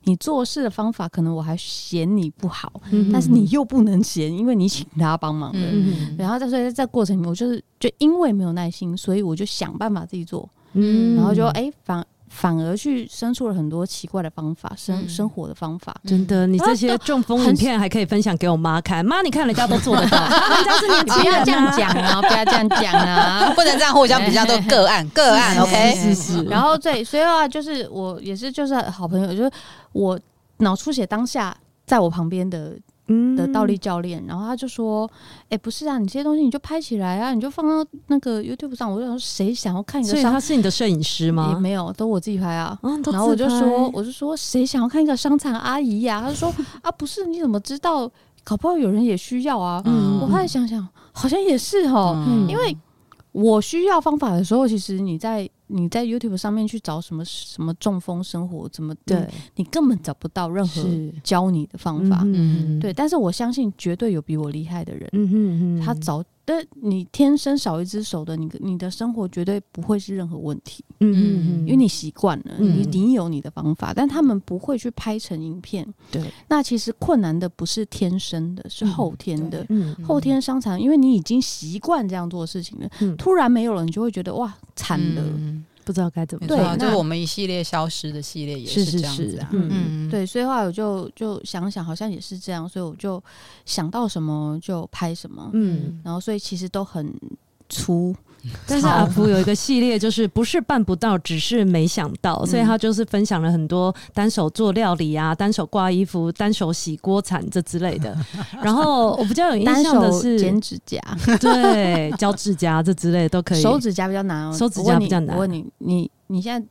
你做事的方法，可能我还嫌你不好，但是你又不能嫌，因为你请他帮忙的。嗯，然后在所以在过程里面，我就是就因为没有耐心，所以我就想办法自己做。嗯，然后就哎反。反而去生出了很多奇怪的方法，生生活的方法。真的，你这些中风影片还可以分享给我妈看。妈，你看人家都做得到，人家是你不要这样讲啊，不要这样讲啊，不能这样互相比较，都个案个案。OK，是是。然后对，所以的话就是我也是就是好朋友，就是我脑出血当下在我旁边的。的倒立教练，然后他就说：“哎、欸，不是啊，你这些东西你就拍起来啊，你就放到那个 YouTube 上。”我就想说，谁想要看一个？所以他是你的摄影师吗？也没有，都我自己拍啊。嗯、然后我就说：“我就说，谁想要看一个伤残阿姨呀、啊？”他就说：“啊，不是，你怎么知道？搞不好有人也需要啊。嗯”我后来想想，好像也是哦，嗯、因为我需要方法的时候，其实你在。你在 YouTube 上面去找什么什么中风生活怎么对，你根本找不到任何教你的方法，嗯，对。但是我相信绝对有比我厉害的人，他早但你天生少一只手的，你你的生活绝对不会是任何问题。嗯嗯，因为你习惯了，嗯、你你有你的方法，但他们不会去拍成影片。对，那其实困难的不是天生的，是后天的。嗯，后天伤残，因为你已经习惯这样做事情了，嗯、突然没有了，你就会觉得哇，惨了。嗯不知道该怎么对，那就是我们一系列消失的系列也是这样子啊。嗯，嗯对，所以后来我就就想想，好像也是这样，所以我就想到什么就拍什么。嗯，然后所以其实都很粗。但是阿福有一个系列，就是不是办不到，只是没想到，所以他就是分享了很多单手做料理啊，单手挂衣服，单手洗锅铲这之类的。然后我比较有印象的是剪指甲，对，教指甲这之类的都可以。手指甲比较难哦，手指甲比较难。我问你，你你现在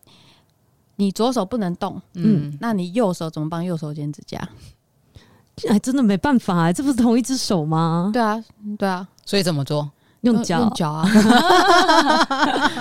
你左手不能动，嗯，那你右手怎么帮右手剪指甲？哎，真的没办法哎，这不是同一只手吗？对啊，对啊，所以怎么做？用脚，用脚啊！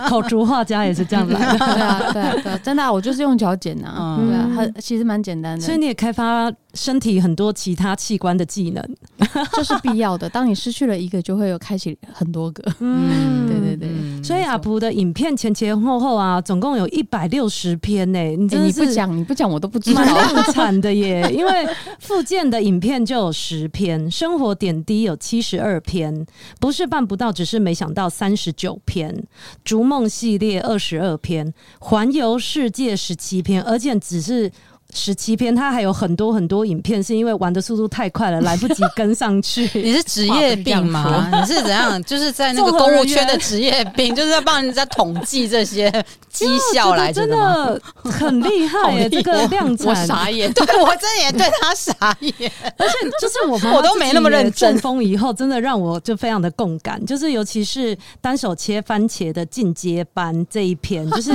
口竹画家也是这样来的。对啊，对啊，对啊，真的，我就是用脚剪的。嗯，对啊，很其实蛮简单的。所以你也开发身体很多其他器官的技能，这是必要的。当你失去了一个，就会有开启很多个。嗯，对对对。所以阿蒲的影片前前后后啊，总共有一百六十篇呢。你真的是你不讲，你不讲我都不知道。蛮量产的耶，因为附件的影片就有十篇，生活点滴有七十二篇，不是办不到。只是没想到三十九篇，逐梦系列二十二篇，环游世界十七篇，而且只是。十七篇，他还有很多很多影片，是因为玩的速度太快了，来不及跟上去。你是职业病吗？你是怎样？就是在那个公务圈的职业病，就是在帮人家统计这些绩效来着的？真的很厉害耶！这个量产，我傻眼，对我真的也对他傻眼。而且就是我们，我都没那么认真。中 风以后，真的让我就非常的共感，就是尤其是单手切番茄的进阶班这一篇，就是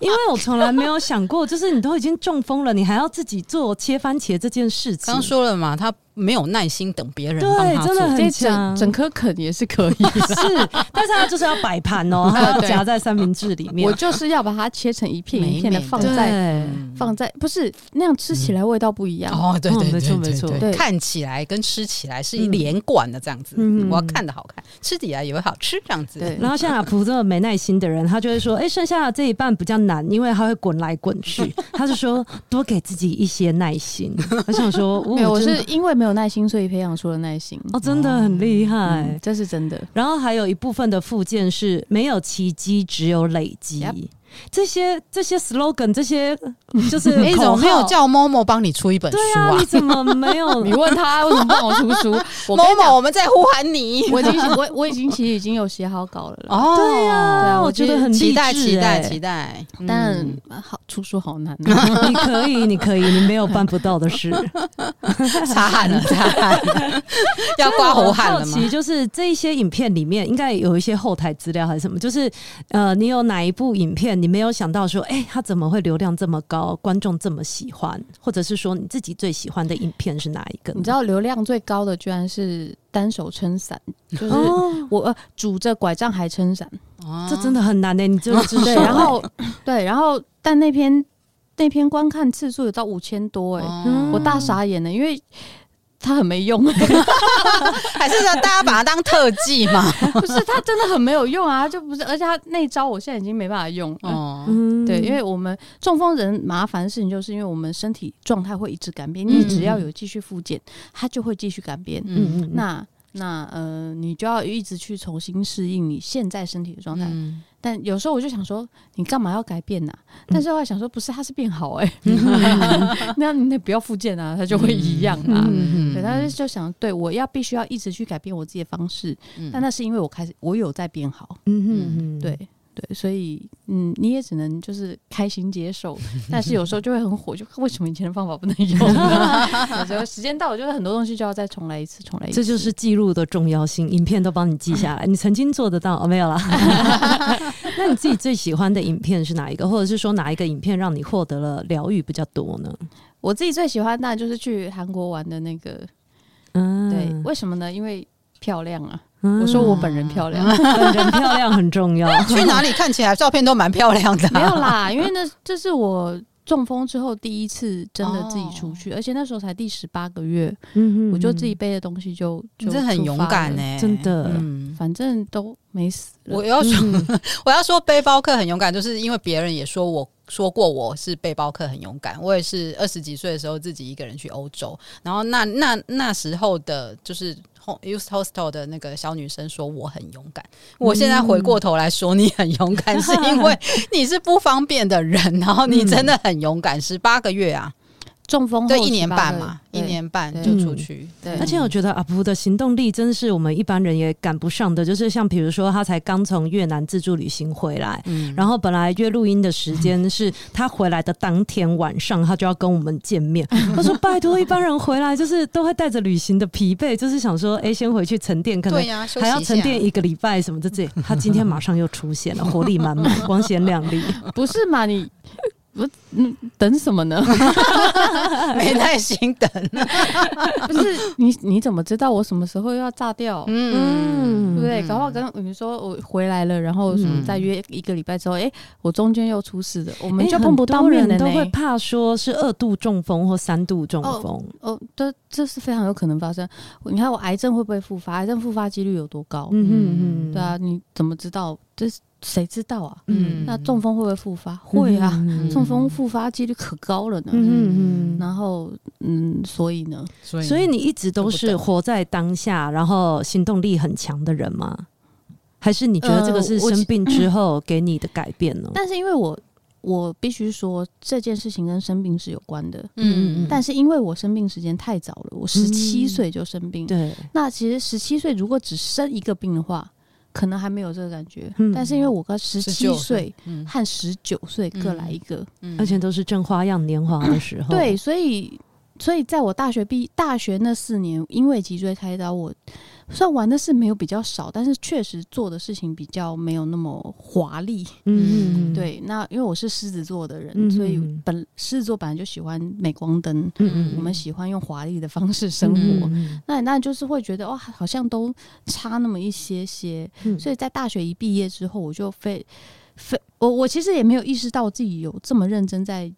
因为我从来没有想过，就是你都已经中风了，你还要自己做切番茄这件事情。刚说了嘛，他没有耐心等别人帮他做，对，真的很强。整颗啃也是可以，是，但是他就是要摆盘哦，他要夹在三明治里面。我就是要把它切成一片一片的放在放在，不是那样吃起来味道不一样哦。对对，没错没错，对，看起来跟吃起来是一连贯的这样子。我要看的好看，吃起来也会好吃这样子。对。然后像阿普这么没耐心的人，他就会说：“哎，剩下的这一半比较难，因为他会滚来滚去。”他就说：“多给自己一些耐心。”我想说，没有，我是因为没有耐心，所以培养出了耐心。哦，真的很厉害，嗯，这是真的。然后还有一部分的附件是没有奇迹，只有累积。Yep. 这些这些 slogan，这些 就是 你怎么没有叫 Momo 帮你出一本书啊？你怎么没有？你问他为什么帮我出书？Momo，我们在呼喊你。我已经我我已经其实已经有写好稿了。哦，对呀，对啊，我觉得很期待期待期待。但好出书好难。你可以，你可以，你没有办不到的事。擦汗了，擦汗了，要刮胡汗了吗？其实就是这一些影片里面应该有一些后台资料还是什么？就是呃，你有哪一部影片？你没有想到说，哎、欸，他怎么会流量这么高，观众这么喜欢，或者是说你自己最喜欢的影片是哪一个？你知道流量最高的居然是单手撑伞，就是我呃拄着拐杖还撑伞，哦、这真的很难呢、欸。你就是对，然后 对，然后但那篇那篇观看次数有到五千多、欸，哎、哦，我大傻眼了，因为。他很没用，还是说大家把它当特技嘛？不是，他真的很没有用啊！就不是，而且他那招我现在已经没办法用。哦，对，因为我们中风人麻烦的事情，就是因为我们身体状态会一直改变。你只要有继续复健，它就会继续改变。嗯嗯，那那呃，你就要一直去重新适应你现在身体的状态。但有时候我就想说，你干嘛要改变呢、啊？但是后来想说，不是，他是变好哎、欸 那你不要复健啊，他就会一样啊。嗯、对，他就想，对我要必须要一直去改变我自己的方式，嗯、但那是因为我开始我有在变好。嗯嗯嗯，对。对，所以嗯，你也只能就是开心接受，但是有时候就会很火，就为什么以前的方法不能用呢？有时候时间到，我觉得很多东西就要再重来一次，重来一次。这就是记录的重要性，影片都帮你记下来。你曾经做得到哦？没有啦。那你自己最喜欢的影片是哪一个？或者是说哪一个影片让你获得了疗愈比较多呢？我自己最喜欢那就是去韩国玩的那个，嗯，对，为什么呢？因为漂亮啊。我说我本人漂亮，本人漂亮很重要。去哪里看起来照片都蛮漂亮的。没有啦，因为那 这是我中风之后第一次真的自己出去，哦、而且那时候才第十八个月，嗯哼，我就自己背的东西就，就你真的很勇敢哎、欸，真的，嗯，反正都没死。我要说，嗯、我要说背包客很勇敢，就是因为别人也说我说过我是背包客很勇敢。我也是二十几岁的时候自己一个人去欧洲，然后那那那时候的就是。Hostel 的那个小女生说我很勇敢，我现在回过头来说你很勇敢，嗯、是因为你是不方便的人，然后你真的很勇敢，十八个月啊。中风对一年半嘛，一年半就出去。对，而且我觉得阿璞的行动力真是我们一般人也赶不上的。就是像比如说，他才刚从越南自助旅行回来，嗯，然后本来约录音的时间是他回来的当天晚上，他就要跟我们见面。他说：“拜托，一般人回来就是都会带着旅行的疲惫，就是想说，哎，先回去沉淀，可能还要沉淀一个礼拜什么的。这他今天马上又出现了，活力满满，光鲜亮丽。不是嘛？你。”不，嗯，等什么呢？没耐心等。不是你，你怎么知道我什么时候要炸掉？嗯，对不对？搞不好跟你说我回来了，然后什么再约一个礼拜之后，哎、欸，我中间又出事了，我们就碰不到面了。都会怕说是二度中风或三度中风。哦，哦，这这是非常有可能发生。你看我癌症会不会复发？癌症复发几率有多高？嗯嗯嗯，对啊，你怎么知道？这是。谁知道啊？嗯，那中风会不会复发？会啊，中风复发几率可高了呢。嗯嗯，然后嗯，所以呢，所以所以你一直都是活在当下，然后行动力很强的人吗？还是你觉得这个是生病之后给你的改变呢？但是因为我我必须说这件事情跟生病是有关的。嗯嗯，但是因为我生病时间太早了，我十七岁就生病。对，那其实十七岁如果只生一个病的话。可能还没有这个感觉，嗯、但是因为我哥十七岁和十九岁各来一个，而且都是正花样年华的时候，对，所以所以在我大学毕大学那四年，因为脊椎开刀我。算玩的是没有比较少，但是确实做的事情比较没有那么华丽。嗯，对。那因为我是狮子座的人，嗯、所以本狮子座本来就喜欢镁光灯。嗯嗯，我们喜欢用华丽的方式生活。嗯、那那就是会觉得哇，好像都差那么一些些。嗯、所以在大学一毕业之后，我就非非我我其实也没有意识到自己有这么认真在。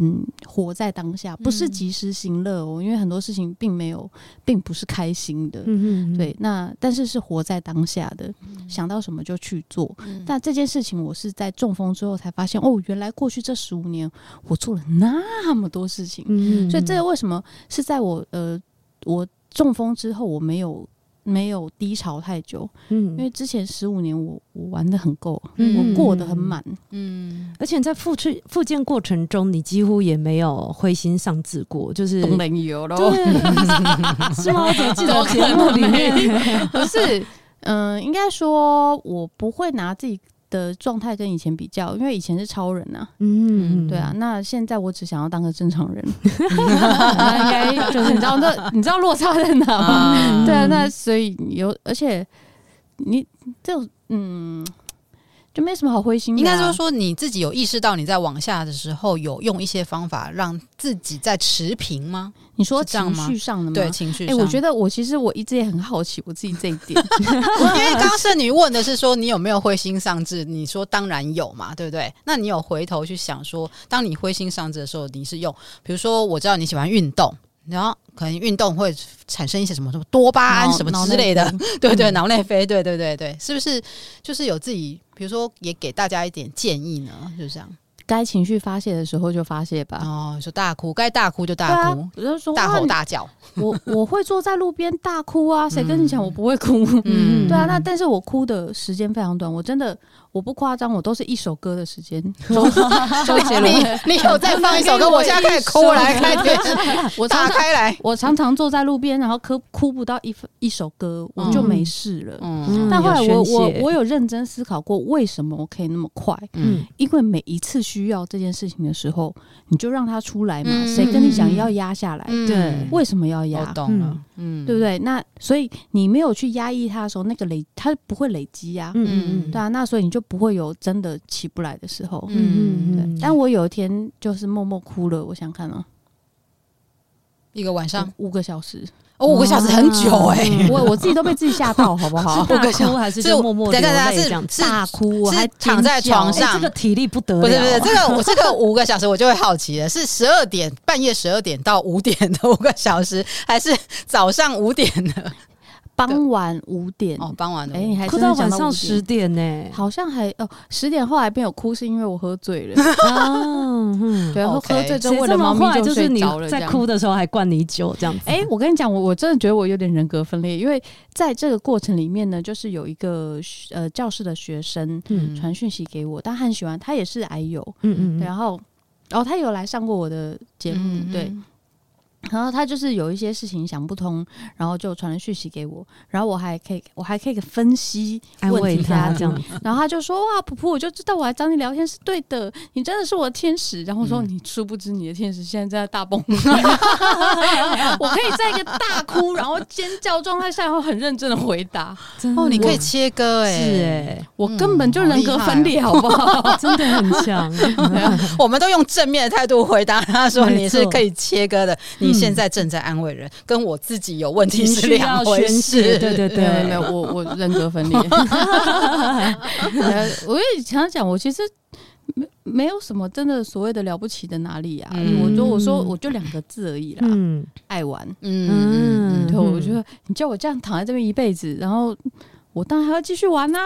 嗯，活在当下不是及时行乐哦，嗯、因为很多事情并没有，并不是开心的。嗯嗯，对，那但是是活在当下的，嗯、想到什么就去做。嗯、但这件事情我是在中风之后才发现，哦，原来过去这十五年我做了那么多事情。嗯，所以这个为什么是在我呃我中风之后我没有。没有低潮太久，嗯，因为之前十五年我我玩的很够，嗯、我过得很满，嗯，而且在复去复健过程中，你几乎也没有灰心丧志过，就是都没有了，对，是吗？我怎么记得节目里面？不是？嗯、呃，应该说我不会拿自己。的状态跟以前比较，因为以前是超人呐、啊，嗯，对啊，那现在我只想要当个正常人，那应该就是你知道那你知道落差在哪吗？嗯、对啊，那所以有，而且你这嗯。就没什么好灰心的、啊。应该就是说，你自己有意识到你在往下的时候，有用一些方法让自己在持平吗？你说情绪上的吗？对，情绪上。哎、欸，我觉得我其实我一直也很好奇我自己这一点，因为刚刚圣女问的是说你有没有灰心丧志，你说当然有嘛，对不对？那你有回头去想说，当你灰心丧志的时候，你是用，比如说我知道你喜欢运动。然后可能运动会产生一些什么什么多巴胺什么之类的，对对，脑内啡，对对对对，是不是就是有自己，比如说也给大家一点建议呢？就是这样。该情绪发泄的时候就发泄吧。哦，说大哭，该大哭就大哭，比如、啊、说大吼大叫。我我会坐在路边大哭啊，谁跟你讲我不会哭？嗯，对啊，那但是我哭的时间非常短，我真的。我不夸张，我都是一首歌的时间。周杰伦，你有再放一首歌？我现在开始哭来开电视，我打开来。我常常坐在路边，然后哭哭不到一一首歌，我就没事了。嗯，但后来我我我有认真思考过，为什么我可以那么快？嗯，因为每一次需要这件事情的时候，你就让它出来嘛。谁跟你讲要压下来？对，为什么要压？我懂了，嗯，对不对？那所以你没有去压抑它的时候，那个累它不会累积呀。嗯嗯，对啊，那所以你就。不会有真的起不来的时候，嗯，对。但我有一天就是默默哭了，我想看啊，一个晚上五个小时。哦，五个小时很久哎、欸，我我自己都被自己吓到，好不好？大哭还是就默默流泪这样子？大哭，我还躺在床上，欸、这个体力不得了。不是不是，这个我这个五个小时我就会好奇了，是十二点半夜十二点到五点的五个小时，还是早上五点的？傍晚五点哦，傍晚的哎，你还哭到晚上十点呢？好像还哦，十点后来没有哭，是因为我喝醉了。嗯，对，喝醉之后为了猫咪就睡着了。在哭的时候还灌你酒，这样子。哎，我跟你讲，我我真的觉得我有点人格分裂，因为在这个过程里面呢，就是有一个呃教室的学生传讯息给我，但很喜欢，他也是癌友，嗯嗯，然后然后他有来上过我的节目，对。然后他就是有一些事情想不通，然后就传了讯息给我，然后我还可以，我还可以分析问题他这样，然后他就说：“哇，普普，我就知道我来找你聊天是对的，你真的是我的天使。”然后我说：“你殊不知你的天使现在在大崩，我可以在一个大哭然后尖叫状态下，然后很认真的回答。哦，你可以切割哎，是哎，我根本就人格分裂，好不好？真的很强。我们都用正面的态度回答他说你是可以切割的，你。”现在正在安慰人，跟我自己有问题是两回事。对对对，没有我我人格分裂。我也常常讲，我其实没没有什么真的所谓的了不起的哪里啊。我就我说我就两个字而已啦，爱玩。嗯嗯，对，我觉得你叫我这样躺在这边一辈子，然后我当然还要继续玩呐。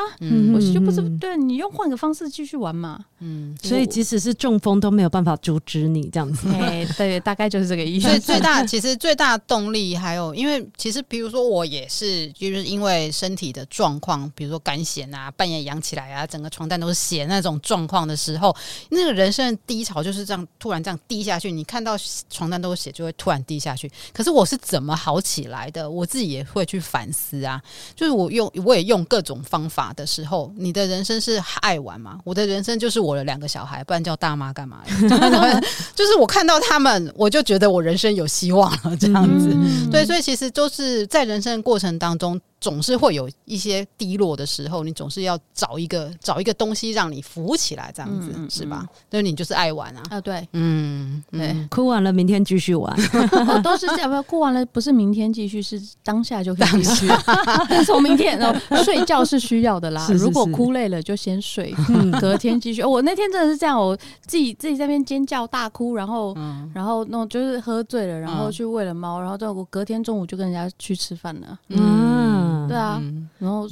我就不是对你用换个方式继续玩嘛。嗯，所以即使是中风都没有办法阻止你这样子。哎，对，大概就是这个意思。所以最大其实最大的动力还有，因为其实比如说我也是，就是因为身体的状况，比如说干癬啊，半夜养起来啊，整个床单都是血那种状况的时候，那个人生的低潮就是这样突然这样低下去。你看到床单都是血，就会突然低下去。可是我是怎么好起来的？我自己也会去反思啊。就是我用我也用各种方法的时候，你的人生是爱玩吗？我的人生就是我。我的两个小孩，不然叫大妈干嘛？就是我看到他们，我就觉得我人生有希望了，这样子。嗯、对，所以其实都是在人生的过程当中。总是会有一些低落的时候，你总是要找一个找一个东西让你扶起来，这样子、嗯、是吧？所以你就是爱玩啊！啊，对，嗯，对，哭完了，明天继续玩，哦、都是这样。不要哭完了，不是明天继续，是当下就可以继续。从明天哦，睡觉是需要的啦。是是是，如果哭累了，就先睡，隔天继续。我那天真的是这样，我自己自己在那边尖叫大哭，然后、嗯、然后那种就是喝醉了，然后去喂了猫，然后到我隔天中午就跟人家去吃饭了。嗯。对啊，然后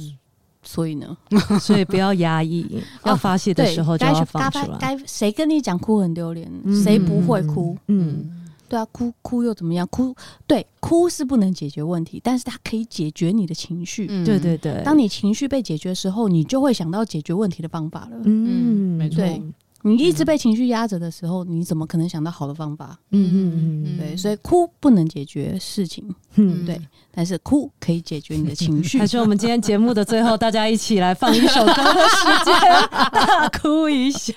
所以呢，所以不要压抑，要发泄的时候就要放出来。该谁跟你讲哭很丢脸？谁不会哭？嗯，对啊，哭哭又怎么样？哭对，哭是不能解决问题，但是它可以解决你的情绪。对对对，当你情绪被解决的时候，你就会想到解决问题的方法了。嗯，没错。你一直被情绪压着的时候，你怎么可能想到好的方法？嗯嗯嗯，对，所以哭不能解决事情。嗯，对。但是哭可以解决你的情绪。还是我们今天节目的最后，大家一起来放一首歌的时间，大哭一下。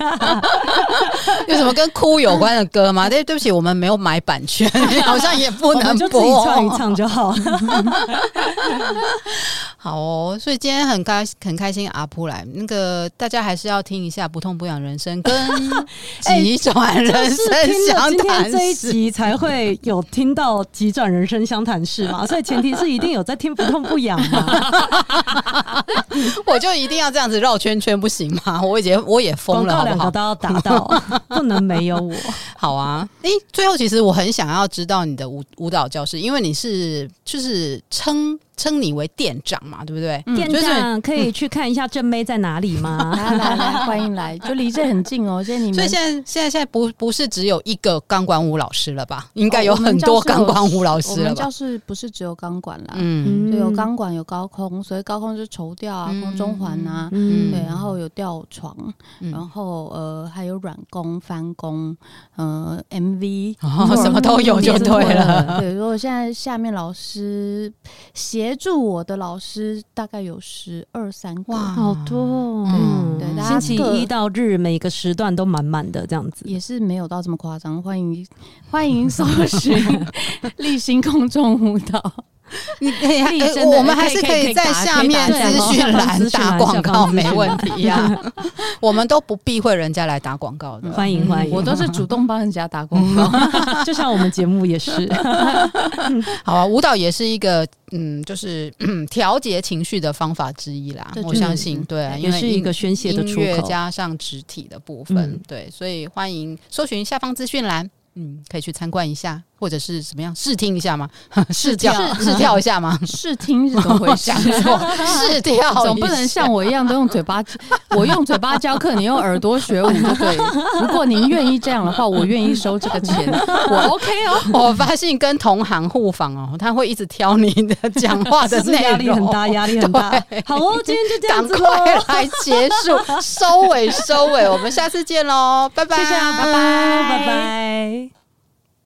有什么跟哭有关的歌吗？对，对不起，我们没有买版权，好像也不能播，就自己唱一唱就好。好哦，所以今天很开很开心，阿普来那个大家还是要听一下《不痛不痒人生》跟急转人生相谈室，这一集才会有听到急转人生相谈室嘛，所以前提是一定有在听不痛不痒嘛，我就一定要这样子绕圈圈不行吗？我也我也疯了，两个都要达到，不能没有我。好啊，诶，最后其实我很想要知道你的舞舞蹈教室，因为你是就是称。称你为店长嘛，对不对？店长可以去看一下正妹在哪里吗？来来来，欢迎来，就离这很近哦。现在你们，所以现在现在现在不不是只有一个钢管舞老师了吧？应该有很多钢管舞老师了吧？我们教室不是只有钢管啦，嗯，就有钢管有高空，所以高空是绸吊啊、空中环啊，嗯，对，然后有吊床，然后呃还有软弓、翻弓，呃 MV，什么都有就对了。对，如果现在下面老师。协助我的老师大概有十二三个，哇，好多哦！嗯，对，星期一到日每个时段都满满的这样子，也是没有到这么夸张。欢迎欢迎搜寻 立新公众舞蹈。你我们还是可以在下面资讯栏打广告，没问题呀。我们都不避讳人家来打广告的，欢迎欢迎，我都是主动帮人家打广告，就像我们节目也是。好啊，舞蹈也是一个嗯，就是 调节情绪的方法之一啦。我相信，对，因为是一个宣泄的出口，加上肢体的部分，对，所以欢迎搜寻下方资讯栏。嗯，可以去参观一下，或者是怎么样试听一下吗？试跳试跳一下吗？试听是怎么回事？试跳总不能像我一样都用嘴巴，我用嘴巴教课，你用耳朵学舞，对。如果您愿意这样的话，我愿意收这个钱，我 OK 哦。我发现跟同行互访哦，他会一直挑你的讲话的内容，压力很大，压力很大。好哦，今天就这样子，赶快来结束，收尾收尾，我们下次见喽，拜拜，谢谢啊，拜拜。